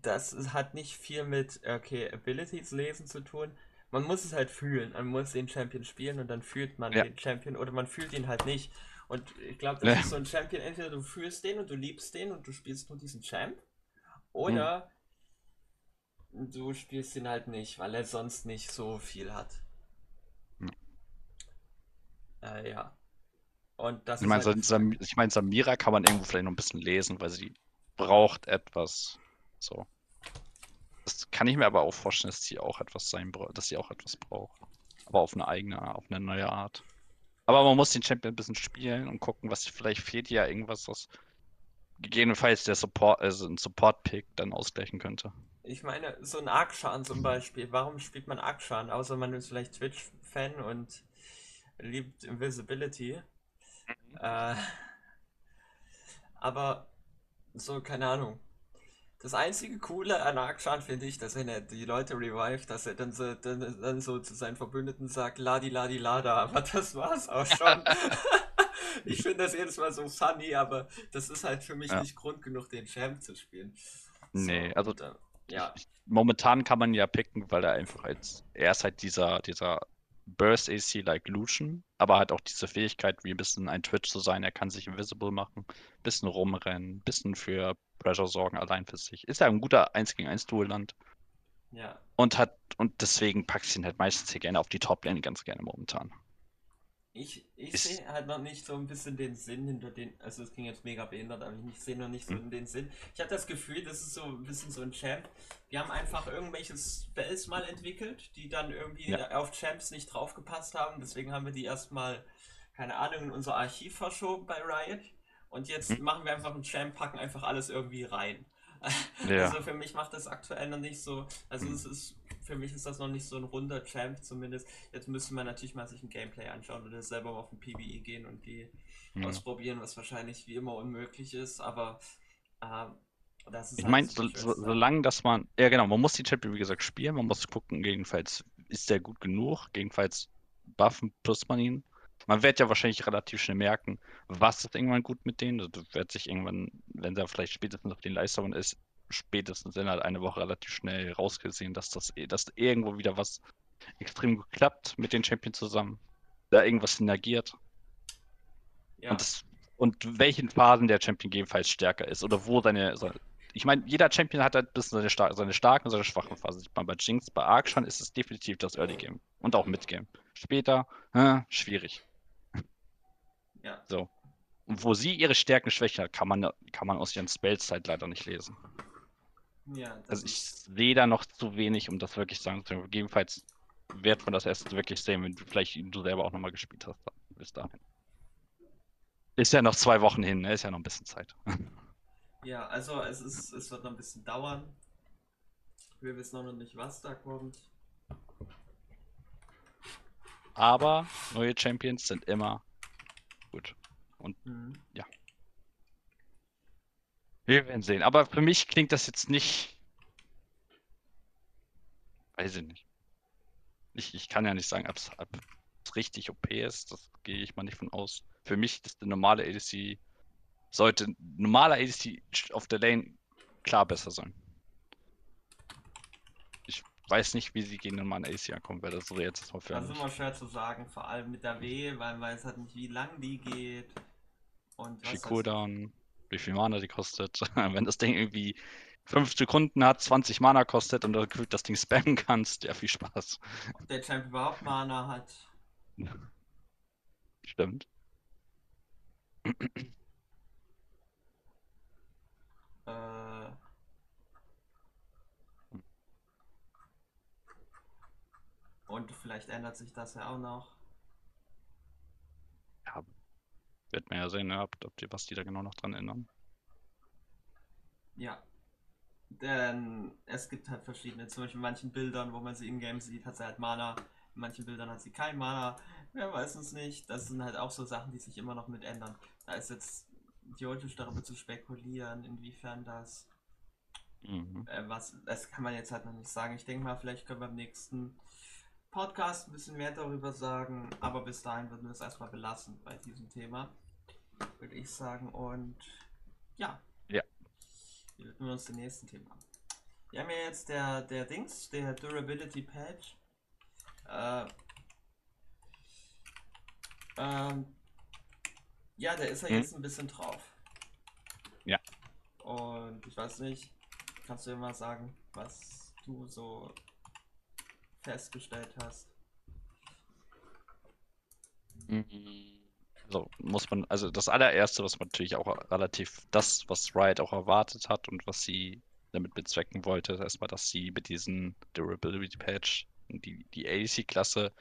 das hat nicht viel mit okay, Abilities lesen zu tun. Man muss es halt fühlen. Man muss den Champion spielen und dann fühlt man ja. den Champion oder man fühlt ihn halt nicht. Und ich glaube, das ja. ist so ein Champion, entweder du fühlst den und du liebst den und du spielst nur diesen Champ, oder hm. du spielst ihn halt nicht, weil er sonst nicht so viel hat. Hm. Äh, ja. Und das ich meine, halt Sam ich mein, Samira kann man irgendwo vielleicht noch ein bisschen lesen, weil sie braucht etwas. So. Das kann ich mir aber auch vorstellen, dass sie auch etwas sein dass sie auch etwas braucht. Aber auf eine eigene, auf eine neue Art. Aber man muss den Champion ein bisschen spielen und gucken, was vielleicht fehlt ja irgendwas, was gegebenenfalls der Support, also ein Support-Pick dann ausgleichen könnte. Ich meine, so ein Akshan zum Beispiel. Warum spielt man Akshan? Außer man ist vielleicht Twitch-Fan und liebt Invisibility. Mhm. Äh, aber so, keine Ahnung. Das einzige Coole an Akshan finde ich, dass wenn er die Leute revived, dass er dann so, dann, dann so zu seinen Verbündeten sagt, Ladi Ladi Lada, aber das war's auch schon. ich finde das jedes Mal so funny, aber das ist halt für mich ja. nicht Grund genug, den Champ zu spielen. So, nee, also und, äh, ja. momentan kann man ja picken, weil er einfach als, er ist halt dieser, dieser Burst AC like Lucian, aber hat auch diese Fähigkeit, wie ein bisschen ein Twitch zu sein. Er kann sich invisible machen, bisschen rumrennen, bisschen für Pressure sorgen, allein für sich. Ist ja ein guter 1 gegen 1 Duelland. Ja. Und hat, und deswegen packst du ihn halt meistens hier gerne auf die Top-Lane ganz gerne momentan. Ich, ich sehe halt noch nicht so ein bisschen den Sinn hinter den, also es ging jetzt mega behindert, aber ich sehe noch nicht so mhm. den Sinn. Ich habe das Gefühl, das ist so ein bisschen so ein Champ. Wir haben einfach irgendwelche Spells mal entwickelt, die dann irgendwie ja. auf Champs nicht draufgepasst haben. Deswegen haben wir die erstmal, keine Ahnung, in unser Archiv verschoben bei Riot. Und jetzt mhm. machen wir einfach einen Champ, packen einfach alles irgendwie rein. Ja. Also für mich macht das aktuell noch nicht so, also mhm. es ist für mich ist das noch nicht so ein runder Champ zumindest. Jetzt müsste man natürlich mal sich ein Gameplay anschauen oder selber mal auf ein PvE gehen und die mhm. ausprobieren, was wahrscheinlich wie immer unmöglich ist, aber äh, das ist Ich halt meine, so, so, solange dass man, ja genau, man muss die Champion wie gesagt spielen, man muss gucken, jedenfalls ist der gut genug, jedenfalls buffen plus man ihn. Man wird ja wahrscheinlich relativ schnell merken, was ist irgendwann gut mit denen. Das wird sich irgendwann, wenn der vielleicht spätestens auf den Leistungen ist, spätestens in halt eine Woche relativ schnell rausgesehen, dass das dass irgendwo wieder was extrem gut klappt mit den Champions zusammen. Da irgendwas synergiert. Ja. Und, das, und welchen Phasen der Champion gegebenenfalls stärker ist oder wo seine. Ich meine, jeder Champion hat halt ein bisschen seine, star seine starken und seine schwachen Phasen. Bei Jinx, bei Arkshan ist es definitiv das Early Game und auch Mid Game. später, äh, schwierig. Ja. So. Und wo sie ihre Stärken schwächer, kann man, kann man aus ihren Spells halt leider nicht lesen. Ja, Also ich sehe da noch zu wenig, um das wirklich sagen zu können. Gegebenenfalls wird man das erst wirklich sehen, wenn du vielleicht du selber auch nochmal gespielt hast. Bis dahin. Ist ja noch zwei Wochen hin, ne? ist ja noch ein bisschen Zeit. ja, also es ist, es wird noch ein bisschen dauern. Wir wissen noch nicht, was da kommt. Aber neue Champions sind immer gut. Mhm. Wir werden sehen. Aber für mich klingt das jetzt nicht. Weiß ich nicht. Ich, ich kann ja nicht sagen, ob es richtig OP ist. Das gehe ich mal nicht von aus. Für mich ist der normale ADC. Sollte normaler ADC auf der Lane klar besser sein. Ich weiß nicht, wie sie gegen den normalen ADC ankommen werden. Das ist jetzt erstmal für Das ist immer schwer zu sagen, vor allem mit der W, weil man weiß halt nicht, wie lang die geht. Und Wie viel Cooldown, wie viel Mana die kostet. Wenn das Ding irgendwie 5 Sekunden hat, 20 Mana kostet und du das Ding spammen kannst, ja, viel Spaß. ob der Champ überhaupt Mana hat. Stimmt. Äh, und vielleicht ändert sich das ja auch noch. Ja, wird man ja sehen, ne, ob, ob die, was die da genau noch dran ändern. Ja. Denn es gibt halt verschiedene, zum Beispiel in manchen Bildern, wo man sie in-game sieht, hat sie halt Mana. In manchen Bildern hat sie kein Mana. Wer weiß es nicht. Das sind halt auch so Sachen, die sich immer noch mit ändern. Da ist jetzt idiotisch darüber zu spekulieren, inwiefern das Mhm. äh, was, das kann man jetzt halt noch nicht sagen. Ich denke mal, vielleicht können wir im nächsten Podcast ein bisschen mehr darüber sagen, aber bis dahin würden wir es erstmal belassen bei diesem Thema, würde ich sagen. Und ja. Ja. Wir widmen uns dem nächsten Thema. Wir haben ja jetzt der, der Dings, der Durability Patch. Äh, ähm, ja, der ist ja Hm. jetzt ein bisschen drauf. Ja. Und ich weiß nicht, kannst du mir mal sagen, was du so festgestellt hast? So muss man, also das allererste, was man natürlich auch relativ, das, was Riot auch erwartet hat und was sie damit bezwecken wollte, ist erstmal, dass sie mit diesem Durability Patch die, die ADC-Klasse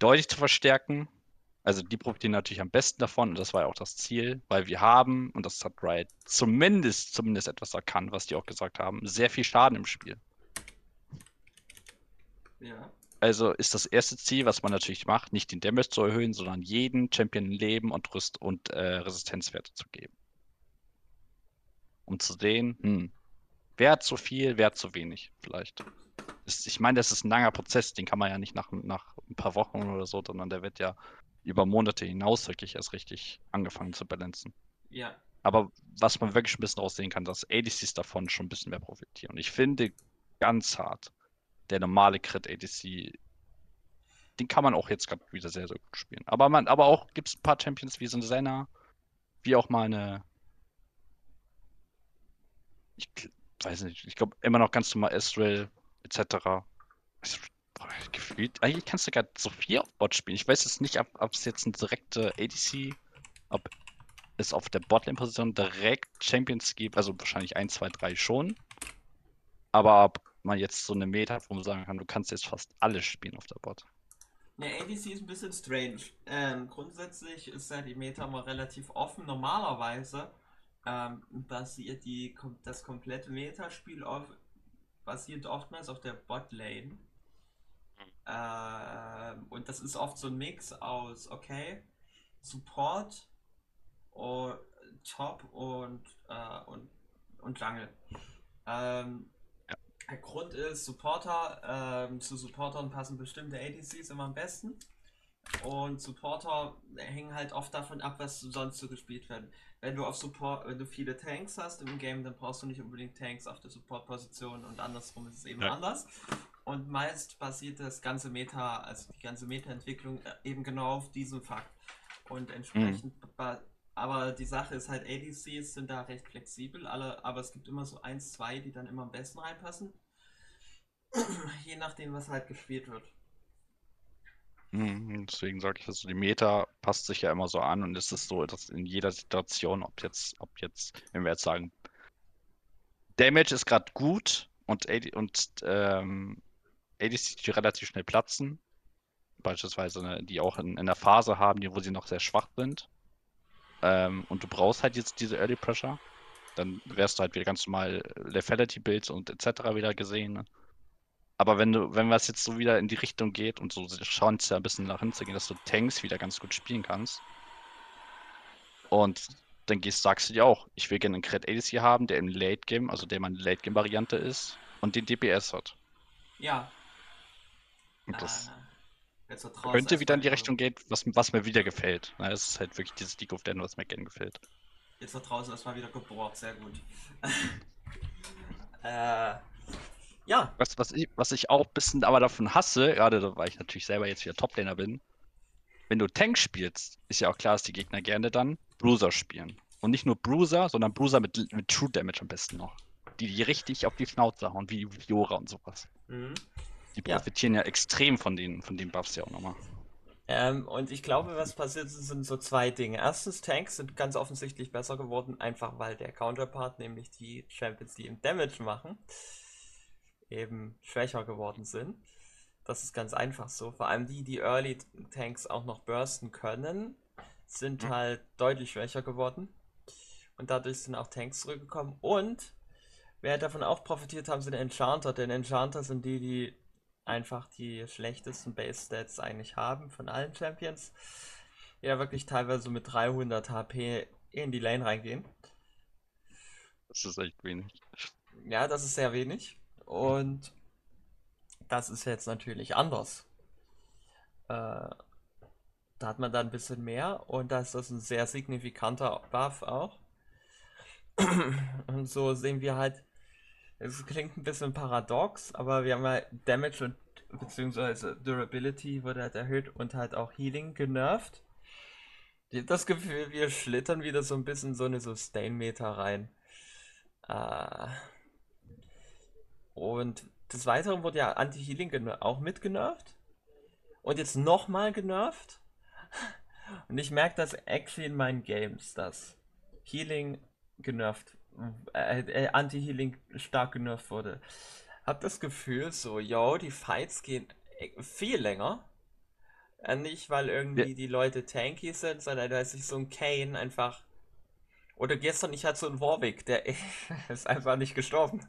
deutlich zu verstärken. Also die profitieren natürlich am besten davon und das war ja auch das Ziel, weil wir haben, und das hat Riot zumindest, zumindest etwas erkannt, was die auch gesagt haben, sehr viel Schaden im Spiel. Ja. Also ist das erste Ziel, was man natürlich macht, nicht den Damage zu erhöhen, sondern jeden Champion Leben und Rüst und äh, Resistenzwerte zu geben. Um zu sehen, hm, wer hat zu viel, wer hat zu wenig, vielleicht. Ist, ich meine, das ist ein langer Prozess, den kann man ja nicht nach, nach ein paar Wochen oder so, sondern der wird ja über Monate hinaus wirklich erst richtig angefangen zu balancen. Ja. Aber was man wirklich ein bisschen raussehen kann, dass ADCs davon schon ein bisschen mehr profitieren. Und ich finde ganz hart, der normale Crit ADC, den kann man auch jetzt gerade wieder sehr, sehr gut spielen. Aber man, aber auch gibt es ein paar Champions wie so eine Senna, wie auch mal eine. Ich weiß nicht, ich glaube immer noch ganz normal Ezreal etc. Gefühlt, eigentlich kannst du gerade Sophia auf Bot spielen. Ich weiß jetzt nicht, ob es jetzt eine direkte ADC, ob es auf der Botlane-Position direkt Champions gibt, also wahrscheinlich 1, 2, 3 schon. Aber man jetzt so eine Meta wo man sagen kann, du kannst jetzt fast alles spielen auf der Bot. Ne, ADC ist ein bisschen strange. Ähm, grundsätzlich ist ja die Meta mal relativ offen. Normalerweise ähm, basiert die, das komplette Metaspiel auf, basiert oftmals auf der Botlane. Ähm, und das ist oft so ein Mix aus, okay, Support, und Top und, äh, und, und Jungle. Ähm, Ja. Der Grund ist, Supporter, ähm, zu Supportern passen bestimmte ADCs immer am besten. Und Supporter hängen halt oft davon ab, was sonst so gespielt wird. Wenn du auf Support, wenn du viele Tanks hast im Game, dann brauchst du nicht unbedingt Tanks auf der Support-Position und andersrum ist es eben Ja. anders. Und meist basiert das ganze Meta, also die ganze Meta-Entwicklung äh, eben genau auf diesem Fakt. Und entsprechend, ba- aber die Sache ist halt, ADCs sind da recht flexibel, alle, aber es gibt immer so eins, zwei, die dann immer am besten reinpassen. Je nachdem, was halt gespielt wird. Mhm, deswegen sage ich, also die Meta passt sich ja immer so an und es ist so, dass in jeder Situation, ob jetzt, ob jetzt, wenn wir jetzt sagen, Damage ist gerade gut und, AD, und ähm, ADC, die relativ schnell platzen, beispielsweise, ne, die auch in, in der Phase haben, wo sie noch sehr schwach sind. Ähm, und du brauchst halt jetzt diese Early Pressure. Dann wärst du halt wieder ganz normal Lethality-Builds und etc. wieder gesehen. Ne? Aber wenn du, wenn was jetzt so wieder in die Richtung geht und so schauen es ja ein bisschen nach hinten zu gehen, dass du Tanks wieder ganz gut spielen kannst. Und dann gehst, sagst du dir auch, ich will gerne einen Cred ADC haben, der im Late Game, also der meine Late Game Variante ist und den DPS hat. Ja. Und das Ah, könnte wieder in die Richtung gehen, was, was mir wieder gefällt. Na, Es ist halt wirklich dieses League of Legends, was mir gerne gefällt. Jetzt wird draußen erstmal wieder gebohrt, sehr gut. äh, ja, Was, was, ich, was ich auch ein bisschen aber davon hasse, gerade weil ich natürlich selber jetzt wieder Toplaner bin, wenn du Tank spielst, ist ja auch klar, dass die Gegner gerne dann Bruiser spielen. Und nicht nur Bruiser, sondern Bruiser mit, mit True Damage am besten noch. Die, die richtig auf die Schnauze hauen, wie Fiora und sowas. mhm. Die Ja. profitieren ja extrem von den, von den Buffs ja auch nochmal. Ähm, und ich glaube, was passiert ist, sind so zwei Dinge. Erstens, Tanks sind ganz offensichtlich besser geworden, einfach weil der Counterpart, nämlich die Champions, die im Damage machen, eben schwächer geworden sind. Das ist ganz einfach so. Vor allem die, die Early Tanks auch noch bursten können, sind Mhm. halt deutlich schwächer geworden. Und dadurch sind auch Tanks zurückgekommen. Und wer davon auch profitiert haben, sind Enchanter, denn Enchanter sind die, die einfach die schlechtesten Base Stats eigentlich haben von allen Champions. Die Ja, wirklich teilweise mit 300 HP in die Lane reingehen. Das ist echt wenig. Ja, das ist sehr wenig. Und das ist jetzt natürlich anders. Äh, da hat man dann ein bisschen mehr und da ist das ein sehr signifikanter Buff auch. Und so sehen wir halt, es klingt ein bisschen paradox, aber wir haben halt Damage und beziehungsweise Durability wurde halt erhöht und halt auch Healing genervt. Ich hab das Gefühl, wir schlittern wieder so ein bisschen so eine Sustain-Meter rein. Äh, und des Weiteren wurde ja Anti-Healing auch mitgenervt. Und jetzt nochmal genervt. Und ich merke das actually in meinen Games, dass Healing genervt, äh, äh, Anti-Healing stark genervt wurde. Hab das Gefühl, so, yo, die Fights gehen e- viel länger. Äh, nicht, weil irgendwie die Leute tanky sind, sondern weil sich so ein Kane einfach. Oder gestern, ich hatte so einen Warwick, der ist einfach nicht gestorben.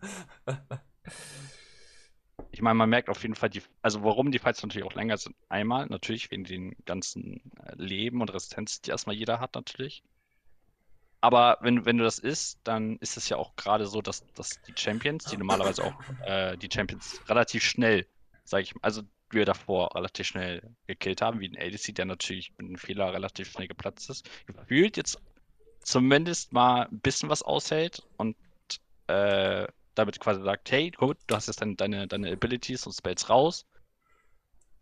Ich meine, man merkt auf jeden Fall, die, also warum die Fights natürlich auch länger sind. Einmal natürlich wegen den ganzen äh, Leben und Resistenz, die erstmal jeder hat natürlich. Aber wenn, wenn du das isst, dann ist es ja auch gerade so, dass, dass die Champions, die normalerweise auch äh, die Champions relativ schnell, sage ich mal, also wir davor relativ schnell gekillt haben, wie ein ADC, der natürlich mit einem Fehler relativ schnell geplatzt ist, gefühlt jetzt zumindest mal ein bisschen was aushält und äh, damit quasi sagt, hey, gut, du hast jetzt deine, deine, deine Abilities und Spells raus.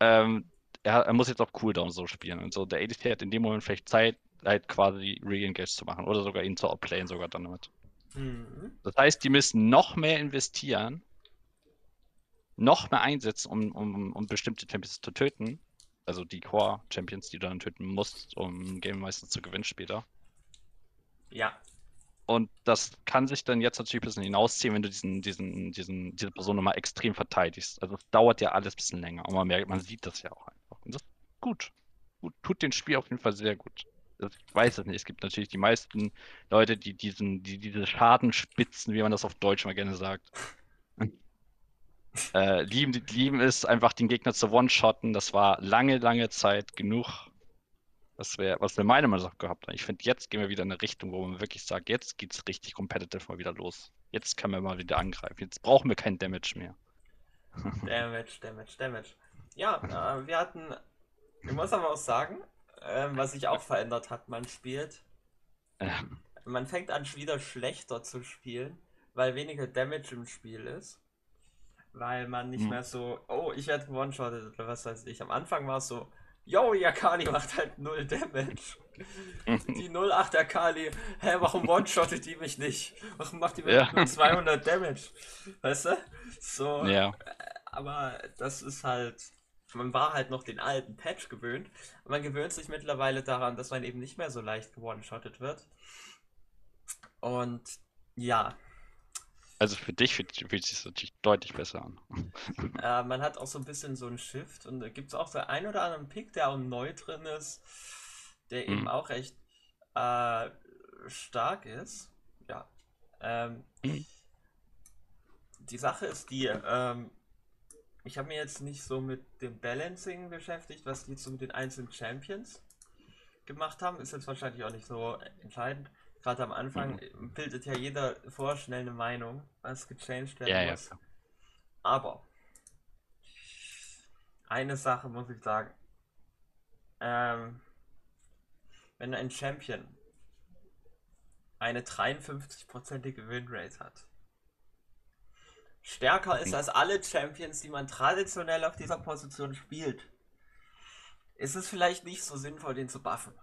Ähm, er, er muss jetzt auf Cooldown so spielen. Und so, der ADC hat in dem Moment vielleicht Zeit, halt quasi Re-Engage zu machen oder sogar ihn zu outplayen sogar dann damit. Mhm. Das heißt, die müssen noch mehr investieren, noch mehr einsetzen, um, um, um bestimmte Champions zu töten. Also die Core-Champions, die du dann töten musst, um Game meistens zu gewinnen später. Ja. Und das kann sich dann jetzt natürlich ein bisschen hinausziehen, wenn du diesen, diesen, diesen, diese Person nochmal extrem verteidigst. Also es dauert ja alles ein bisschen länger. Und man merkt, man sieht das ja auch einfach. Und das ist gut. gut. Tut dem Spiel auf jeden Fall sehr gut. Ich weiß es nicht. Es gibt natürlich die meisten Leute, die diesen, die diese Schadenspitzen, wie man das auf Deutsch mal gerne sagt, äh, lieben, lieben es, einfach den Gegner zu one-shotten. Das war lange, lange Zeit genug. Das wäre, was wir meine Meinung nach gehabt haben. Ich finde, jetzt gehen wir wieder in eine Richtung, wo man wirklich sagt, jetzt geht's richtig competitive mal wieder los. Jetzt können wir mal wieder angreifen. Jetzt brauchen wir kein Damage mehr. Damage, Damage, Damage. Ja, äh, wir hatten. Ich muss aber auch sagen, ähm, was sich auch verändert hat, man spielt. Äh, Man fängt an, wieder schlechter zu spielen, weil weniger Damage im Spiel ist. Weil man nicht Hm. mehr so, oh, ich werde one-shotted oder was weiß ich. Am Anfang war es so, yo, die Akali macht halt null Damage. Die 08 Akali, hä, warum one-shottet die mich nicht? Warum macht die mir Ja. nur 200 Damage? Weißt du? So, ja, aber das ist halt. Man war halt noch den alten Patch gewöhnt. man gewöhnt sich mittlerweile daran, dass man eben nicht mehr so leicht gewone-shottet wird. Und ja. Also für dich fühlt, fühlt sich das natürlich deutlich besser an. Äh, man hat auch so ein bisschen so ein Shift und da gibt es auch so ein oder anderen Pick, der auch neu drin ist, der mhm. eben auch recht äh, stark ist. Ja. Ähm, mhm. Die Sache ist die, ähm, ich habe mir jetzt nicht so mit dem Balancing beschäftigt, was die jetzt so mit den einzelnen Champions gemacht haben. Ist jetzt wahrscheinlich auch nicht so entscheidend. Gerade am Anfang mhm. bildet ja jeder vorschnell eine Meinung, was gechanged werden ja, muss. Ja. Aber eine Sache muss ich sagen. Ähm, wenn ein Champion eine 53-prozentige Winrate hat, stärker ist als alle Champions, die man traditionell auf dieser Position spielt, ist es vielleicht nicht so sinnvoll, den zu buffen.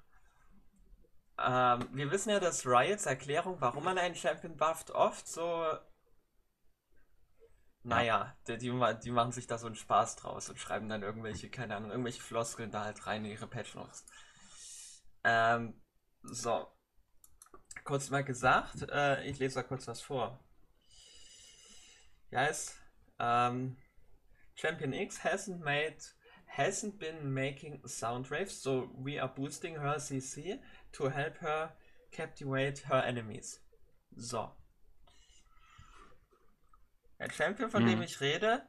Ähm, wir wissen ja, dass Riots Erklärung, warum man einen Champion bufft, oft so. Naja, die, die, machen sich da so einen Spaß draus und schreiben dann irgendwelche, keine Ahnung, irgendwelche Floskeln da halt rein in ihre Patch Notes. Ähm, so. Kurz mal gesagt, äh, ich lese da kurz was vor. Yes. Um, Champion X hasn't made hasn't been making sound waves, so we are boosting her CC to help her captivate her enemies. So. Der Champion, von mhm. dem ich rede,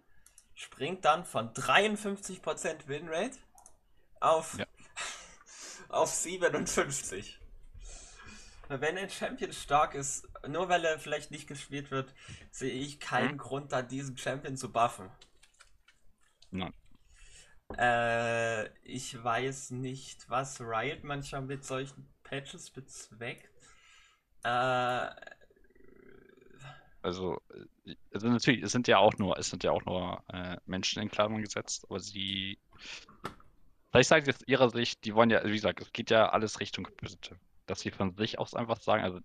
springt dann von 53% Winrate auf, ja. auf 57 wenn ein Champion stark ist, nur weil er vielleicht nicht gespielt wird, sehe ich keinen hm? Grund, da diesen Champion zu buffen. Nein. Äh, ich weiß nicht, was Riot manchmal mit solchen Patches bezweckt. Äh, also, also natürlich, es sind ja auch nur, es sind ja auch nur äh, Menschen in Klammern gesetzt, aber sie. Vielleicht sage ich aus ihrer Sicht, die wollen ja, wie gesagt, es geht ja alles Richtung Competitive dass sie von sich aus einfach sagen, also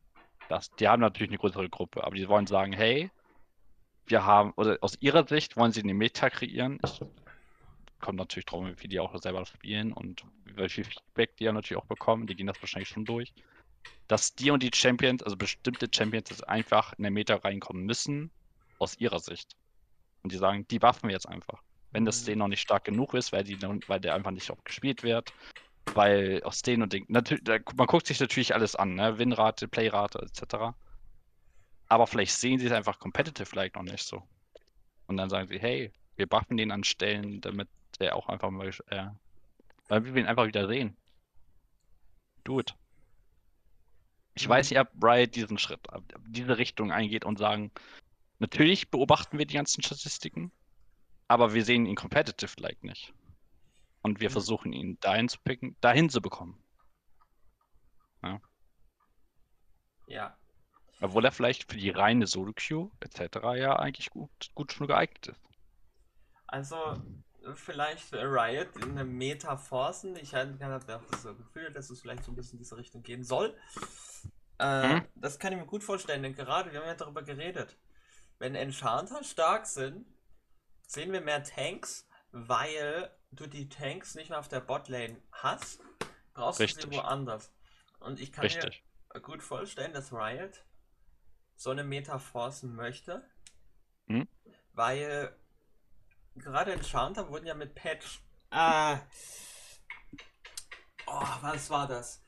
das, die haben natürlich eine größere Gruppe, aber die wollen sagen, hey, wir haben, oder aus ihrer Sicht wollen sie eine Meta kreieren. Ich, kommt natürlich drauf, wie die auch selber spielen und wie viel Feedback die ja natürlich auch bekommen. Die gehen das wahrscheinlich schon durch. Dass die und die Champions, also bestimmte Champions, einfach in der Meta reinkommen müssen, aus ihrer Sicht. Und die sagen, die waffen wir jetzt einfach. Wenn das mhm. denen noch nicht stark genug ist, weil, die, weil der einfach nicht oft gespielt wird, weil aus denen und den, natürlich, man guckt sich natürlich alles an, ne? Winrate, Playrate etc. Aber vielleicht sehen sie es einfach competitive like noch nicht so. Und dann sagen sie, hey, wir buffen den an Stellen, damit der auch einfach mal, äh, weil wir ihn einfach wieder sehen. Do it. Ich mhm. weiß nicht, ob Riot diesen Schritt, diese Richtung eingeht und sagen, natürlich beobachten wir die ganzen Statistiken, aber wir sehen ihn competitive like nicht. Und wir versuchen ihn dahin zu picken, dahin zu bekommen. Ja. ja. Obwohl er vielleicht für die reine Solo-Queue etc. ja eigentlich gut, gut schon geeignet ist. Also, vielleicht Riot in einem Meta forcen. Ich habe das so Gefühl, dass es vielleicht so ein bisschen in diese Richtung gehen soll. Äh, mhm. Das kann ich mir gut vorstellen, denn gerade, wir haben ja darüber geredet. Wenn Enchanter stark sind, sehen wir mehr Tanks, weil du die Tanks nicht mehr auf der Botlane hast, brauchst Richtig. du sie woanders. Und ich kann Richtig. mir gut vorstellen, dass Riot so eine Meta forcen möchte, hm? weil gerade Enchanter wurden ja mit Patch. Ah. Oh, was war das?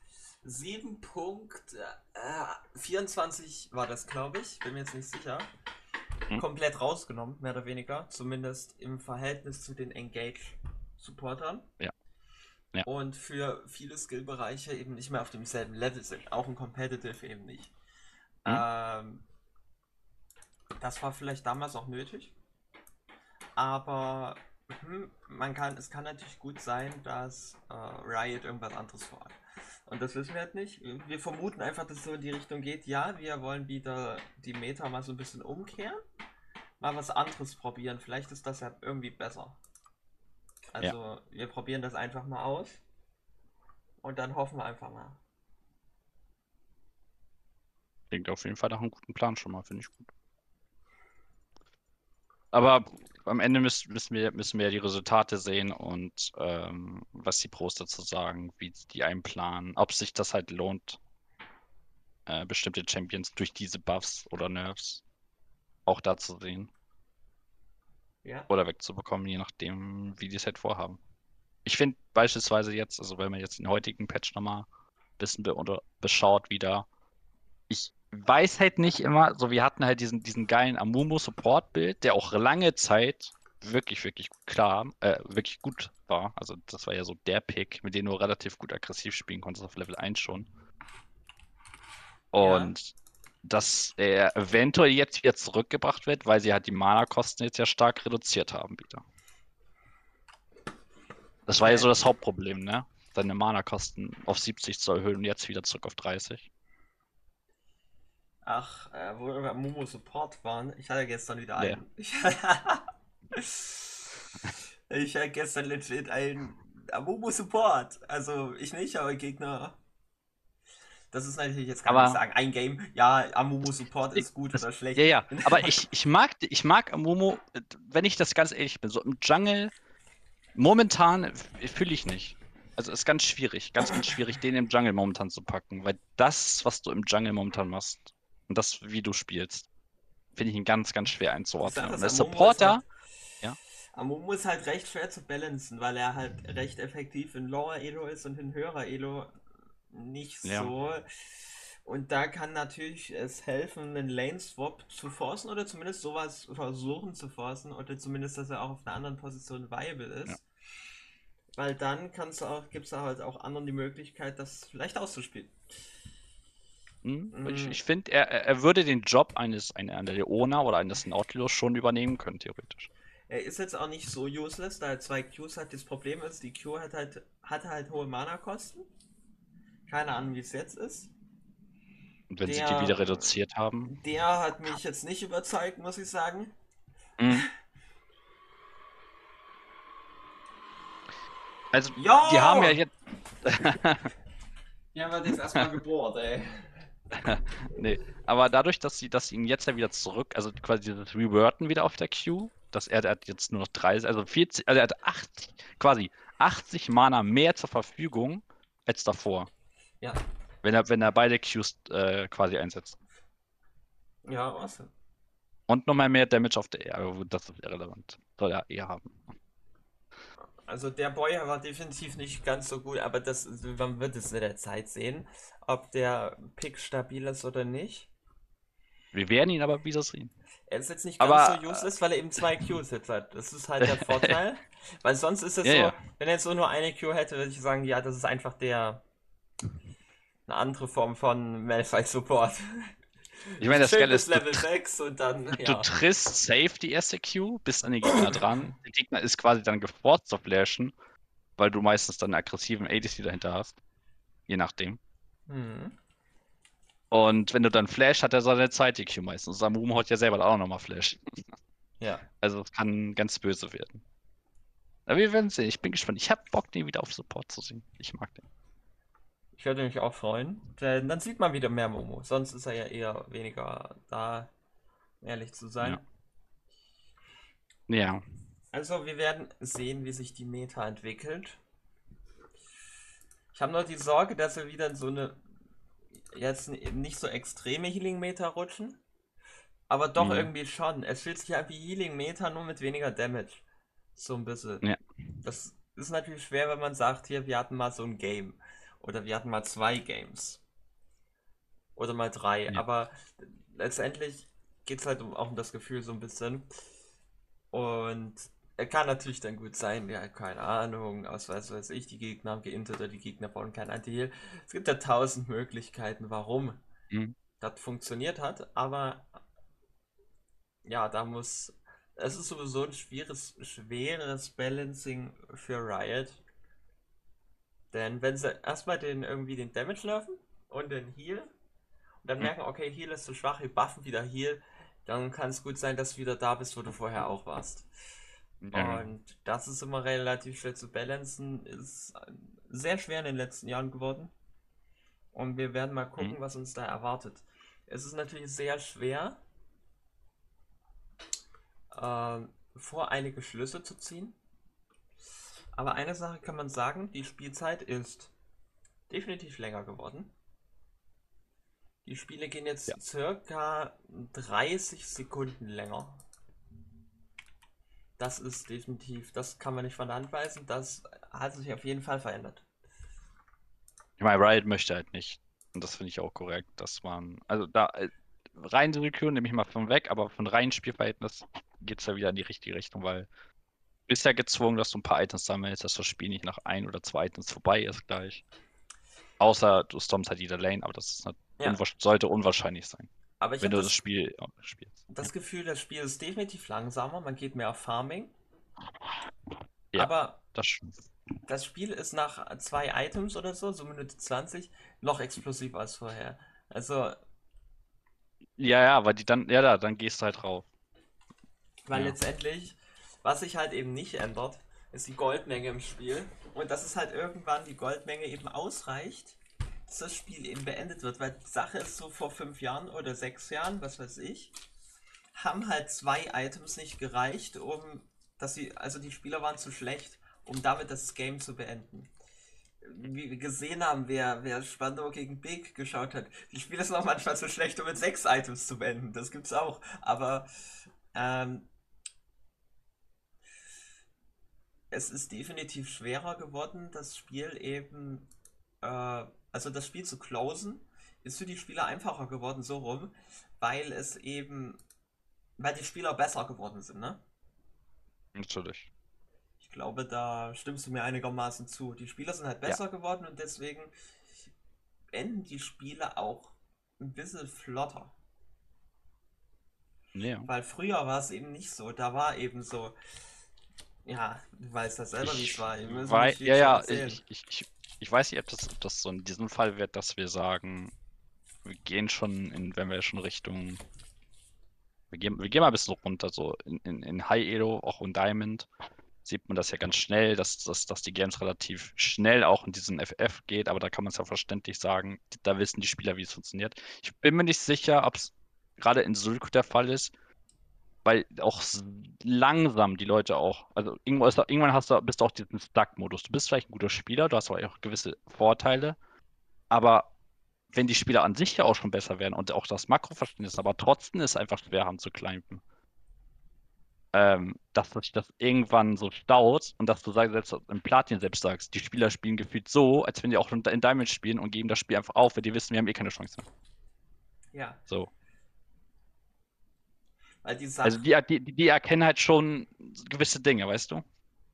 7.24 äh, war das, glaube ich. Bin mir jetzt nicht sicher. Hm? Komplett rausgenommen, mehr oder weniger. Zumindest im Verhältnis zu den Engage Supportern. Ja. ja. Und für viele Skillbereiche eben nicht mehr auf demselben Level sind. Auch im Competitive eben nicht. Mhm. Ähm, das war vielleicht damals auch nötig. Aber hm, man kann, es kann natürlich gut sein, dass äh, Riot irgendwas anderes vorhat. Und das wissen wir halt nicht. Wir vermuten einfach, dass es so in die Richtung geht, ja, wir wollen wieder die Meta mal so ein bisschen umkehren. Mal was anderes probieren. Vielleicht ist das ja irgendwie besser. Also ja. wir probieren das einfach mal aus und dann hoffen wir einfach mal. Klingt auf jeden Fall nach einem guten Plan schon mal, finde ich gut. Aber am Ende müssen, müssen, wir, müssen wir ja die Resultate sehen und ähm, was die Pros dazu sagen, wie die einplanen, ob sich das halt lohnt, äh, bestimmte Champions durch diese Buffs oder Nerfs auch da zu sehen. Ja. Oder wegzubekommen, je nachdem, wie die es halt vorhaben. Ich finde beispielsweise jetzt, also wenn man jetzt den heutigen Patch nochmal ein bisschen be oder beschaut wieder, ich weiß halt nicht immer, so wir hatten halt diesen, diesen geilen Amumu Support Bild, der auch lange Zeit wirklich, wirklich klar, äh, wirklich gut war. Also das war ja so der Pick, mit dem du relativ gut aggressiv spielen konntest auf Level 1 schon. Und ja. Dass er eventuell jetzt wieder zurückgebracht wird, weil sie halt die Mana-Kosten jetzt ja stark reduziert haben wieder. Das war ja so das Hauptproblem, ne? Seine Mana-Kosten auf 70 zu erhöhen und jetzt wieder zurück auf 30. Ach, äh, wo wir beim Momo Support waren, ich hatte gestern wieder einen. Ich, ich hatte gestern legit einen Momo Support. Also ich nicht, aber Gegner. Das ist natürlich jetzt kann man sagen, ein Game, ja, Amumu Support ist gut das, oder schlecht. Ja, ja, aber ich, ich mag ich mag Amumu, wenn ich das ganz ehrlich bin, so im Jungle momentan fühle ich nicht. Also ist ganz schwierig, ganz ganz schwierig den im Jungle momentan zu packen, weil das, was du im Jungle momentan machst, und das, wie du spielst, finde ich ihn ganz, ganz schwer einzuordnen. Und der Supporter. Halt. Amumu ist halt recht schwer zu balancen, weil er halt recht effektiv in Lower Elo ist und in höherer Elo nicht ja. so. Und da kann natürlich es helfen, einen Lane-Swap zu forcen oder zumindest sowas versuchen zu forcen oder zumindest, dass er auch auf einer anderen Position viable ist. Ja. Weil dann kannst du auch, gibt es halt auch anderen die Möglichkeit, das vielleicht auszuspielen. Hm? Mhm. Ich, ich finde, er, er würde den Job eines einer Leona oder eines Nautilus schon übernehmen können, theoretisch. Er ist jetzt auch nicht so useless, da er zwei Qs hat. Das Problem ist, die Q hat halt, hat halt hohe Mana-Kosten. Keine Ahnung, wie es jetzt ist. Und wenn der, sie die wieder reduziert haben? Der hat mich jetzt nicht überzeugt, muss ich sagen. Mhm. Also, ja! die haben ja jetzt. ja, wird jetzt erstmal gebohrt, ey. nee, aber dadurch, dass sie, dass sie ihn jetzt ja wieder zurück, also quasi das Reverten wieder auf der Queue, dass er, er hat jetzt nur noch 30, also 40, also er hat 80, quasi 80 Mana mehr zur Verfügung als davor. Ja. Wenn er, wenn er beide Qs äh, quasi einsetzt. Ja, awesome. Und nochmal mehr Damage auf der E, aber das ist irrelevant. Soll er eh haben. Also der Boy war definitiv nicht ganz so gut, aber das, man wird es mit der Zeit sehen, ob der Pick stabil ist oder nicht. Wir werden ihn aber wieder sehen. Er ist jetzt nicht ganz aber, so useless, weil er eben zwei Qs jetzt hat. Das ist halt der Vorteil. weil sonst ist es ja, so, ja. wenn er jetzt so nur eine Q hätte, würde ich sagen, ja, das ist einfach der eine andere Form von Malphite Support. Ich meine, das Geile ist, Level 6 und dann, du, ja. du triffst safe die erste Q, bist an den Gegner dran. Der Gegner ist quasi dann geforst zu flashen, weil du meistens dann einen aggressiven ADC dahinter hast. Je nachdem. Mhm. Und wenn du dann Flash, hat er seine zweite Q meistens. Samumo hat ja selber auch nochmal Flash. Ja. Also es kann ganz böse werden. Aber wir werden sehen. Ich bin gespannt. Ich habe Bock, den wieder auf Support zu sehen. Ich mag den. Ich würde mich auch freuen. Denn dann sieht man wieder mehr Momo. Sonst ist er ja eher weniger da, ehrlich zu sein. Ja. ja. Also wir werden sehen, wie sich die Meta entwickelt. Ich habe nur die Sorge, dass wir wieder in so eine jetzt nicht so extreme Healing-Meter rutschen. Aber doch mhm. irgendwie schon. Es fühlt sich an wie Healing-Meter, nur mit weniger Damage. So ein bisschen. Ja. Das ist natürlich schwer, wenn man sagt, hier, wir hatten mal so ein Game. Oder wir hatten mal zwei Games. Oder mal drei. Ja. Aber letztendlich geht es halt auch um das Gefühl so ein bisschen. Und er kann natürlich dann gut sein, ja, keine Ahnung, aus was weiß ich, die Gegner haben geintet oder die Gegner bauen kein Anti-Heal. Es gibt ja tausend Möglichkeiten, warum mhm. das funktioniert hat, aber ja, da muss. Es ist sowieso ein schweres, schweres Balancing für Riot. Denn wenn sie erstmal den irgendwie den Damage nerven und den Heal und dann mhm. merken, okay, Heal ist zu schwach, wir buffen wieder Heal, dann kann es gut sein, dass du wieder da bist, wo du vorher auch warst. Ja. Und das ist immer relativ schwer zu balancen, ist sehr schwer in den letzten Jahren geworden. Und wir werden mal gucken, mhm. was uns da erwartet. Es ist natürlich sehr schwer, äh, voreilige Schlüsse zu ziehen. Aber eine Sache kann man sagen, die Spielzeit ist definitiv länger geworden. Die Spiele gehen jetzt ja. circa 30 Sekunden länger. Das ist definitiv, das kann man nicht von der Hand weisen, das hat sich auf jeden Fall verändert. Ich meine, Riot möchte halt nicht, und das finde ich auch korrekt, dass man, also da, äh, rein Sekunden nehme ich mal von weg, aber von rein Spielverhältnis geht es ja wieder in die richtige Richtung, weil bist ja gezwungen, dass du ein paar Items sammelst, dass das Spiel nicht nach ein oder zwei Items vorbei ist gleich. Außer du stormst halt jede Lane, aber das ja. unwahr sollte unwahrscheinlich sein. Aber wenn du das, das Spiel spielst. Das ja. Gefühl, das Spiel ist definitiv langsamer, man geht mehr auf Farming. Ja, aber das, das Spiel ist nach zwei Items oder so, so Minute 20, noch explosiver als vorher. Also. Ja, ja, weil die dann, ja, da, dann gehst du halt drauf. Weil ja. letztendlich, was sich halt eben nicht ändert, ist die Goldmenge im Spiel. Und dass es halt irgendwann die Goldmenge eben ausreicht, dass das Spiel eben beendet wird. Weil die Sache ist so vor fünf Jahren oder sechs Jahren, was weiß ich, haben halt zwei Items nicht gereicht, um dass sie, also die Spieler waren zu schlecht, um damit das Game zu beenden. Wie wir gesehen haben, wer, wer Spandau gegen Big geschaut hat, die Spieler sind auch manchmal zu schlecht, um mit sechs Items zu beenden. Das gibt's auch. Aber ähm, es ist definitiv schwerer geworden, das Spiel eben, äh, also das Spiel zu closen, ist für die Spieler einfacher geworden, so rum, weil es eben, weil die Spieler besser geworden sind, ne? Natürlich. Ich glaube, da stimmst du mir einigermaßen zu. Die Spieler sind halt besser ja. geworden und deswegen enden die Spiele auch ein bisschen flotter. Ja. Weil früher war es eben nicht so. Da war eben so, ja, du weißt das selber, wie es war. Wei ja, ja, ich, ich, ich, ich, weiß nicht, ob das, ob das so in diesem Fall wird, dass wir sagen, wir gehen schon, in, wenn wir schon Richtung. Wir gehen, wir gehen mal ein bisschen runter, so in, in, in High Elo, auch in Diamond, sieht man das ja ganz schnell, dass, dass, dass die Games relativ schnell auch in diesen FF geht, aber da kann man es ja verständlich sagen, da wissen die Spieler, wie es funktioniert. Ich bin mir nicht sicher, ob es gerade in Sulk der Fall ist, weil auch langsam die Leute auch, also irgendwann hast du, bist du auch diesen Stuck-Modus. Du bist vielleicht ein guter Spieler, du hast aber auch gewisse Vorteile, aber wenn die Spieler an sich ja auch schon besser werden und auch das Makroverständnis, aber trotzdem ist es einfach schwer haben zu climben. Ähm, dass sich das irgendwann so staut und dass du sagst, selbst im Platin selbst sagst, die Spieler spielen gefühlt so, als wenn die auch in Diamond spielen und geben das Spiel einfach auf, weil die wissen, wir haben eh keine Chance. Ja. So. Weil die Sache... Also die, die, die erkennen halt schon gewisse Dinge, weißt du?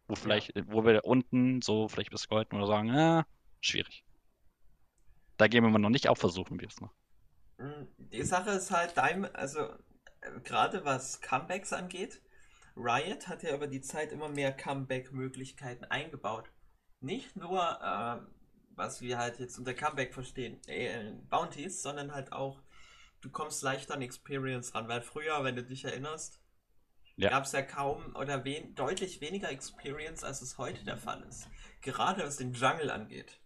Wo vielleicht, ja. wo wir unten so vielleicht bis Golden oder sagen, ja, schwierig. Da gehen wir noch nicht auf, versuchen wir es noch. Mm, die Sache ist halt, also äh, gerade was Comebacks angeht, Riot hat ja über die Zeit immer mehr Comeback-Möglichkeiten eingebaut. Nicht nur, äh, was wir halt jetzt unter Comeback verstehen, äh, Bounties, sondern halt auch du kommst leichter an Experience ran, weil früher, wenn du dich erinnerst, ja. gab es ja kaum oder wen, deutlich weniger Experience, als es heute der Fall ist. Gerade was den Jungle angeht.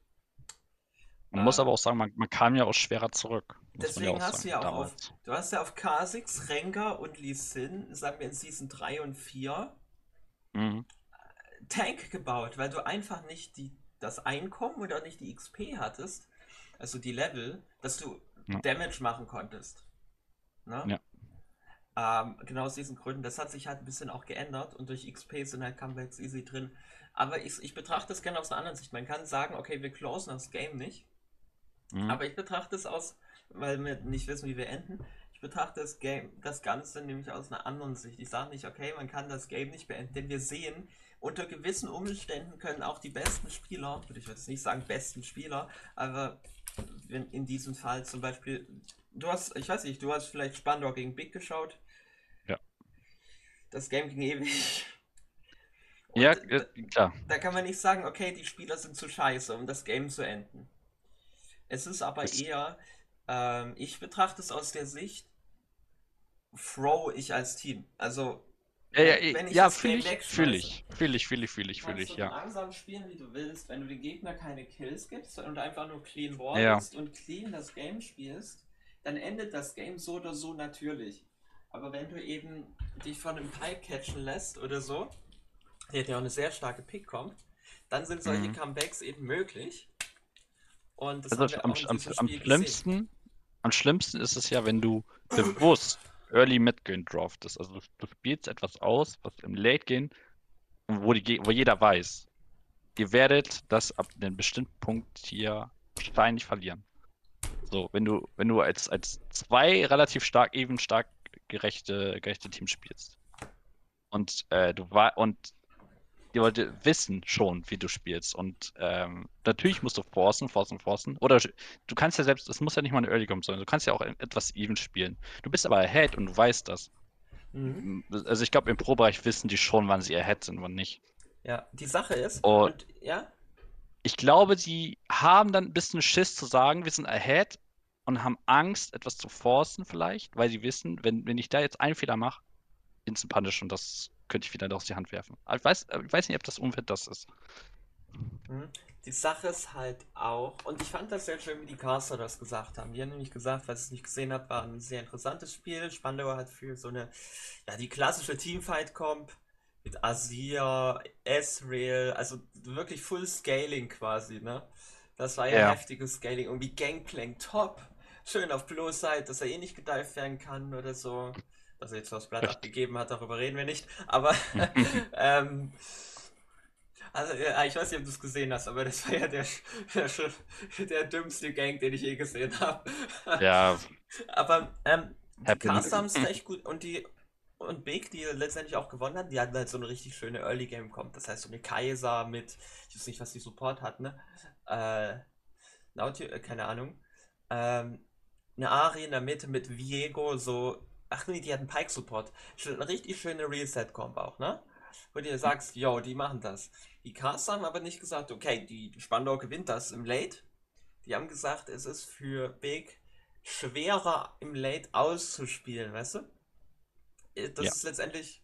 Man äh, muss aber auch sagen, man, man, kam ja auch schwerer zurück. Deswegen ja hast sagen, du ja auch auf, du hast ja auf Kha'Zix, Rengar und Lee Sin, sagen wir in Season 3 und 4, mhm. Tank gebaut, weil du einfach nicht die, das Einkommen oder nicht die XP hattest, also die Level, dass du ja. Damage machen konntest. Ne? Ja. Ähm, genau aus diesen Gründen. Das hat sich halt ein bisschen auch geändert und durch XP sind halt Comebacks easy drin. Aber ich, ich betrachte es gerne aus einer anderen Sicht. Man kann sagen, okay, wir closen das Game nicht. Mhm. Aber ich betrachte es aus, weil wir nicht wissen, wie wir enden. Ich betrachte das Game, das Ganze nämlich aus einer anderen Sicht. Ich sage nicht, okay, man kann das Game nicht beenden, denn wir sehen, unter gewissen Umständen können auch die besten Spieler, ich würde jetzt nicht sagen besten Spieler, aber in, in diesem Fall zum Beispiel, du hast, ich weiß nicht, du hast vielleicht Spandau gegen Big geschaut. Ja. Das Game ging ewig. Und ja, klar. Da, kann man nicht sagen, okay, die Spieler sind zu scheiße, um das Game zu enden. Es ist aber das eher, ähm, ich betrachte es aus der Sicht, throw ich als Team. Also ja, ja, ich ja fühle ich, fühle ich, fühle ich, fühle ich, fühle ich, fühle ich, ja. langsam spielen, wie du willst, wenn du den Gegner keine Kills gibst und einfach nur clean wallst ja. und clean das Game spielst, dann endet das Game so oder so natürlich. Aber wenn du eben dich von einem Pike catchen lässt oder so, der ja auch eine sehr starke Pick kommt, dann sind solche Mhm. Comebacks eben möglich. Und das Also am, am, am gesehen. schlimmsten, am schlimmsten ist es ja, wenn du bewusst Early Midgame draftest. Also du, du spielst etwas aus, was im Late Game, wo, die, wo jeder weiß, ihr werdet das ab einem bestimmten Punkt hier wahrscheinlich verlieren. So, wenn du, wenn du als, als zwei relativ stark, even stark gerechte, gerechte Teams spielst. Und äh, du war und die Leute wissen schon, wie du spielst. Und ähm, natürlich musst du forcen, forcen, forcen. Oder du kannst ja selbst, es muss ja nicht mal eine Early Game sein, du kannst ja auch etwas even spielen. Du bist aber ahead und du weißt das. Mhm. Also ich glaube, im Pro-Bereich wissen die schon, wann sie ahead sind, wann nicht. Ja, die Sache ist, Oh. und ja, Ich glaube, die haben dann ein bisschen Schiss zu sagen, wir sind ahead und haben Angst, etwas zu forcen vielleicht, weil sie wissen, wenn, wenn ich da jetzt einen Fehler mache, Instant Punish und das könnte ich wieder aus die Hand werfen. Aber ich weiß, ich weiß nicht, ob das Umfeld das ist. Mhm. Die Sache ist halt auch, und ich fand das sehr schön, wie die Caster das gesagt haben. Die haben nämlich gesagt, was ich nicht gesehen habe, war ein sehr interessantes Spiel. Spandauer hat für so eine, ja, die klassische Teamfight-Comp mit Azir, Ezreal, also wirklich Full Scaling quasi, ne? Das war ja Ja. heftiges Scaling, irgendwie Gangplank top. Schön auf Blue Side, dass er eh nicht gedived werden kann oder so. Dass er jetzt das Blatt Echt? abgegeben hat, darüber reden wir nicht. Aber ähm, also, ja, ich weiß nicht, ob du es gesehen hast, aber das war ja der, der, der dümmste Gang, den ich je gesehen habe. Ja, Aber ähm, die. Caster haben es recht gut und die und Big, die letztendlich auch gewonnen hat, die hatten halt so eine richtig schöne Early Game kommt. Das heißt so eine Kaiser mit, ich weiß nicht, was die Support hat, ne? Äh, Nauti, äh, keine Ahnung. Ähm, eine Ari in der Mitte mit Viego, so. Ach nee, die hatten Pike Support. Richtig schöne Reset-Comp auch, ne? Wo du dir sagst, yo, die machen das. Die Caster haben aber nicht gesagt, okay, die Spandau gewinnt das im Late. Die haben gesagt, es ist für Big schwerer im Late auszuspielen, weißt du? Äh, Das Ja. ist letztendlich,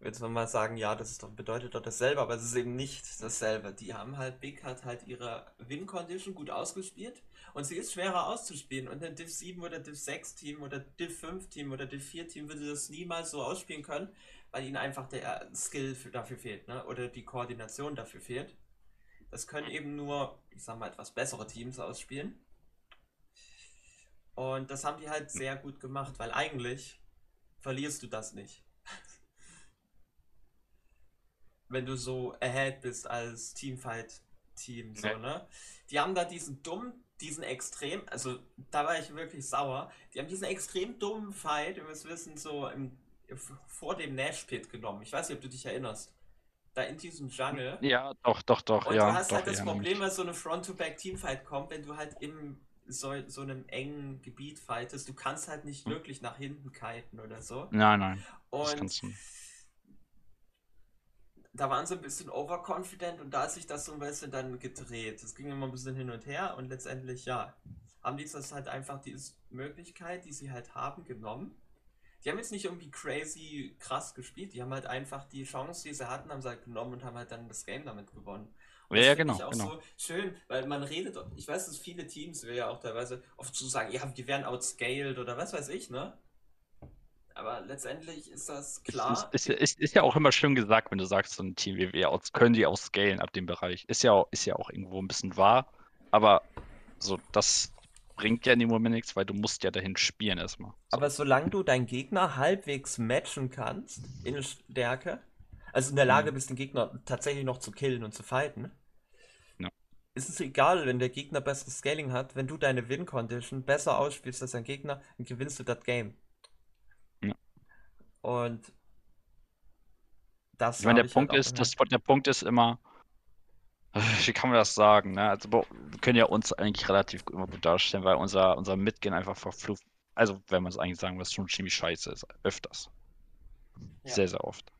jetzt wir mal sagen, ja, das ist doch, bedeutet doch dasselbe, aber es ist eben nicht dasselbe. Die haben halt, Big hat halt ihre Win-Condition gut ausgespielt und sie ist schwerer auszuspielen. Und ein Div 7 oder Div 6 Team oder Div 5 Team oder Div 4 Team würde das niemals so ausspielen können, weil ihnen einfach der Skill für, dafür fehlt, ne? Oder die Koordination dafür fehlt. Das können eben nur, ich sag mal, etwas bessere Teams ausspielen. Und das haben die halt sehr gut gemacht, weil eigentlich verlierst du das nicht. Wenn du so ahead bist als Teamfight-Team, so, ne? Die haben da diesen dummen, diesen extrem, also da war ich wirklich sauer. Die haben diesen extrem dummen Fight, ihr müsst wissen, so im, vor dem Nash-Pit genommen. Ich weiß nicht, ob du dich erinnerst. Da in diesem Jungle. ja, doch, doch, doch, Und ja, du hast doch, halt das ja, Problem, was so eine Front-to-Back-Teamfight kommt, wenn du halt im so, so einem engen Gebiet fightest, du kannst halt nicht Hm. wirklich nach hinten kiten oder so. Nein, nein, das Und kannst du. Da waren sie ein bisschen overconfident und da hat sich das so ein bisschen dann gedreht. Es ging immer ein bisschen hin und her und letztendlich, ja, haben die das halt einfach diese Möglichkeit, die sie halt haben, genommen. Die haben jetzt nicht irgendwie crazy krass gespielt, die haben halt einfach die Chance, die sie hatten, haben sie halt genommen und haben halt dann das Game damit gewonnen. Und Ja, das ja, genau, ich auch genau. so schön, weil man redet, ich weiß, dass viele Teams, wir ja auch teilweise oft zu sagen, ja, die werden outscaled oder was weiß ich, ne? Aber letztendlich ist das klar. ist, ist, ist, ist ja auch immer schön gesagt, wenn du sagst, so ein Team wie wir können die auch scalen ab dem Bereich. Ist ja, auch, ist ja auch irgendwo ein bisschen wahr, aber so, das bringt ja in dem Moment nichts, weil du musst ja dahin spielen erstmal. So. Aber solange du deinen Gegner halbwegs matchen kannst in Stärke, also in der Lage Mhm. bist, den Gegner tatsächlich noch zu killen und zu fighten, Ja. ist es egal, wenn der Gegner besseres Scaling hat, wenn du deine Win-Condition besser ausspielst als dein Gegner, dann gewinnst du das Game. Und das Ich meine, der ich halt Punkt auch ist, das, der Punkt ist immer, wie kann man das sagen, ne? Also, wir können ja uns eigentlich relativ gut immer gut darstellen, weil unser, unser Mitgehen einfach verflucht, also wenn man es eigentlich sagen will, schon ziemlich scheiße ist, öfters. Ja. Sehr, sehr oft.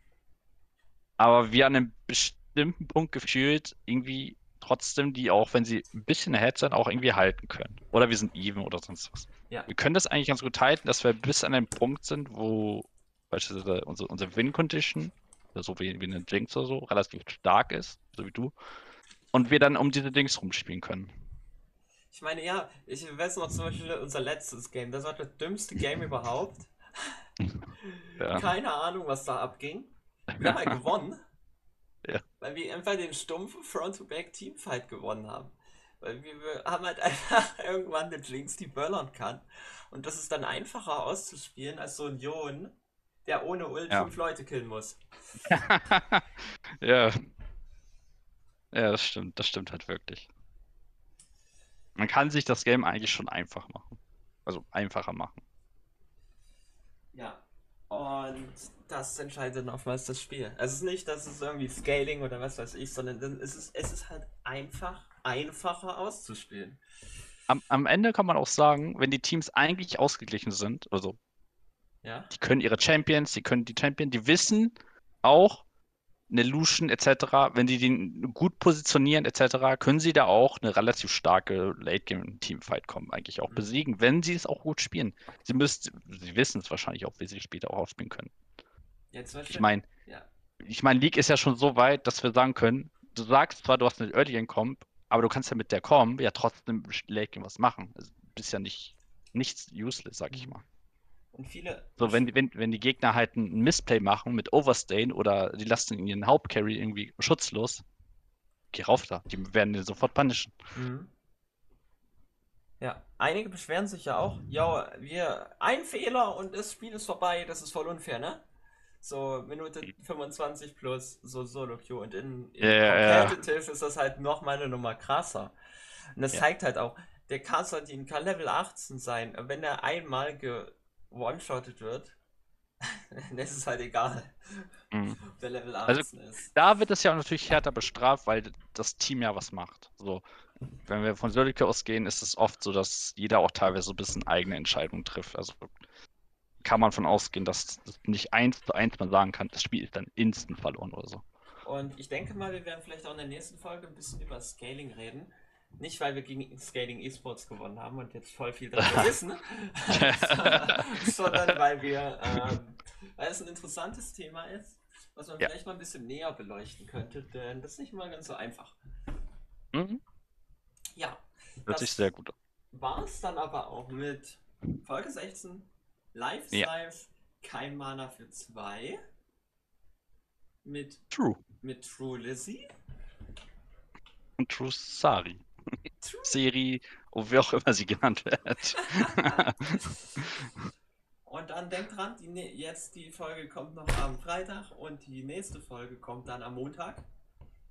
Aber wir an einem bestimmten Punkt gefühlt irgendwie trotzdem die auch, wenn sie ein bisschen ahead sind, auch irgendwie halten können. Oder wir sind even oder sonst was. Ja. Wir können das eigentlich ganz gut halten, dass wir bis an den Punkt sind, wo beispielsweise unsere, unsere Win-Condition, so wie, wie eine Jinx oder so, relativ stark ist, so wie du. Und wir dann um diese Dings rumspielen können. Ich meine, ja, ich weiß noch zum Beispiel unser letztes Game, das war das dümmste Game überhaupt. Ja. Keine Ahnung, was da abging. Wir haben halt gewonnen. Ja. Weil wir einfach den stumpfen Front-to-Back-Teamfight gewonnen haben. Weil wir, wir haben halt einfach irgendwann eine Jinx, die böllern kann. Und das ist dann einfacher auszuspielen als so ein Jon, der ohne Ult Ja. fünf Leute killen muss. ja. Ja, das stimmt. Das stimmt halt wirklich. Man kann sich das Game eigentlich schon einfach machen. Also einfacher machen. Ja. Und das entscheidet oftmals das Spiel. Also es ist nicht, dass es irgendwie Scaling oder was weiß ich, sondern es ist, es ist halt einfach einfacher auszuspielen. Am, am Ende kann man auch sagen, wenn die Teams eigentlich ausgeglichen sind, also Ja. die können ihre Champions, die können die Champion, die wissen auch, eine Lucian etc., wenn die den gut positionieren etc., können sie da auch eine relativ starke Late-Game-Teamfight kommen, eigentlich auch Mhm. besiegen, wenn sie es auch gut spielen. Sie müssten, sie wissen es wahrscheinlich auch, wie sie später auch ausspielen können. Jetzt zum Ich meine, Ja. ich meine, League ist ja schon so weit, dass wir sagen können, du sagst zwar, du hast eine Early Game Comp, aber du kannst ja mit der Comp ja trotzdem Late Game was machen. Also, du bist ja nicht nichts useless, sag ich Mhm. mal. Und viele. So, wenn, wenn, wenn die Gegner halt ein Missplay machen mit Overstain oder die lassen ihren Hauptcarry irgendwie schutzlos, geh rauf da. Die werden den sofort punishen. Mhm. Ja, einige beschweren sich ja auch, ja, wir, ein Fehler und das Spiel ist vorbei, das ist voll unfair, ne? So Minute 25 plus so Solo-Queue und in, in ja. Competitive ist das halt nochmal eine Nummer krasser. Und das Ja. zeigt halt auch, der Konstantin kann Level 18 sein, wenn er einmal ge-one-shottet wird, dann ist es halt egal, Mhm. der Level Also, 18 ist. Da wird es ja natürlich härter bestraft, weil das Team ja was macht. So, wenn wir von Solika ausgehen, ist es oft so, dass jeder auch teilweise so ein bisschen eigene Entscheidungen trifft. Also kann man von ausgehen, dass das nicht eins zu eins man sagen kann, das Spiel ist dann instant verloren oder so. Und ich denke mal, wir werden vielleicht auch in der nächsten Folge ein bisschen über Scaling reden. Nicht, weil wir gegen Scaling Esports gewonnen haben und jetzt voll viel darüber wissen, sondern weil wir, ähm, weil es ein interessantes Thema ist, was man Ja. vielleicht mal ein bisschen näher beleuchten könnte, denn das ist nicht mal ganz so einfach. Mhm. Ja, Hört sich sehr gut an. war es dann aber auch mit Folge 16. Live Ja. live, kein Mana für zwei. Mit, True. mit True Lizzie. Und True Sari. True Seri, oh, wie auch immer sie genannt wird. Und dann denkt dran, die, ne- jetzt die Folge kommt noch am Freitag und die nächste Folge kommt dann am Montag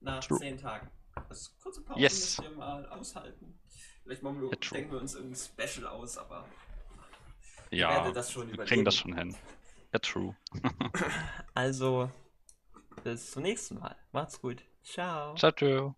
nach True. zehn Tagen. Also kurze Pause Yes. müsst ihr mal aushalten. Vielleicht machen wir, Ja, denken wir uns irgendein Special aus, aber ja, das wir überleben. kriegen das schon hin. Ja, true. also bis zum nächsten Mal. Macht's gut. Ciao. Ciao, ciao.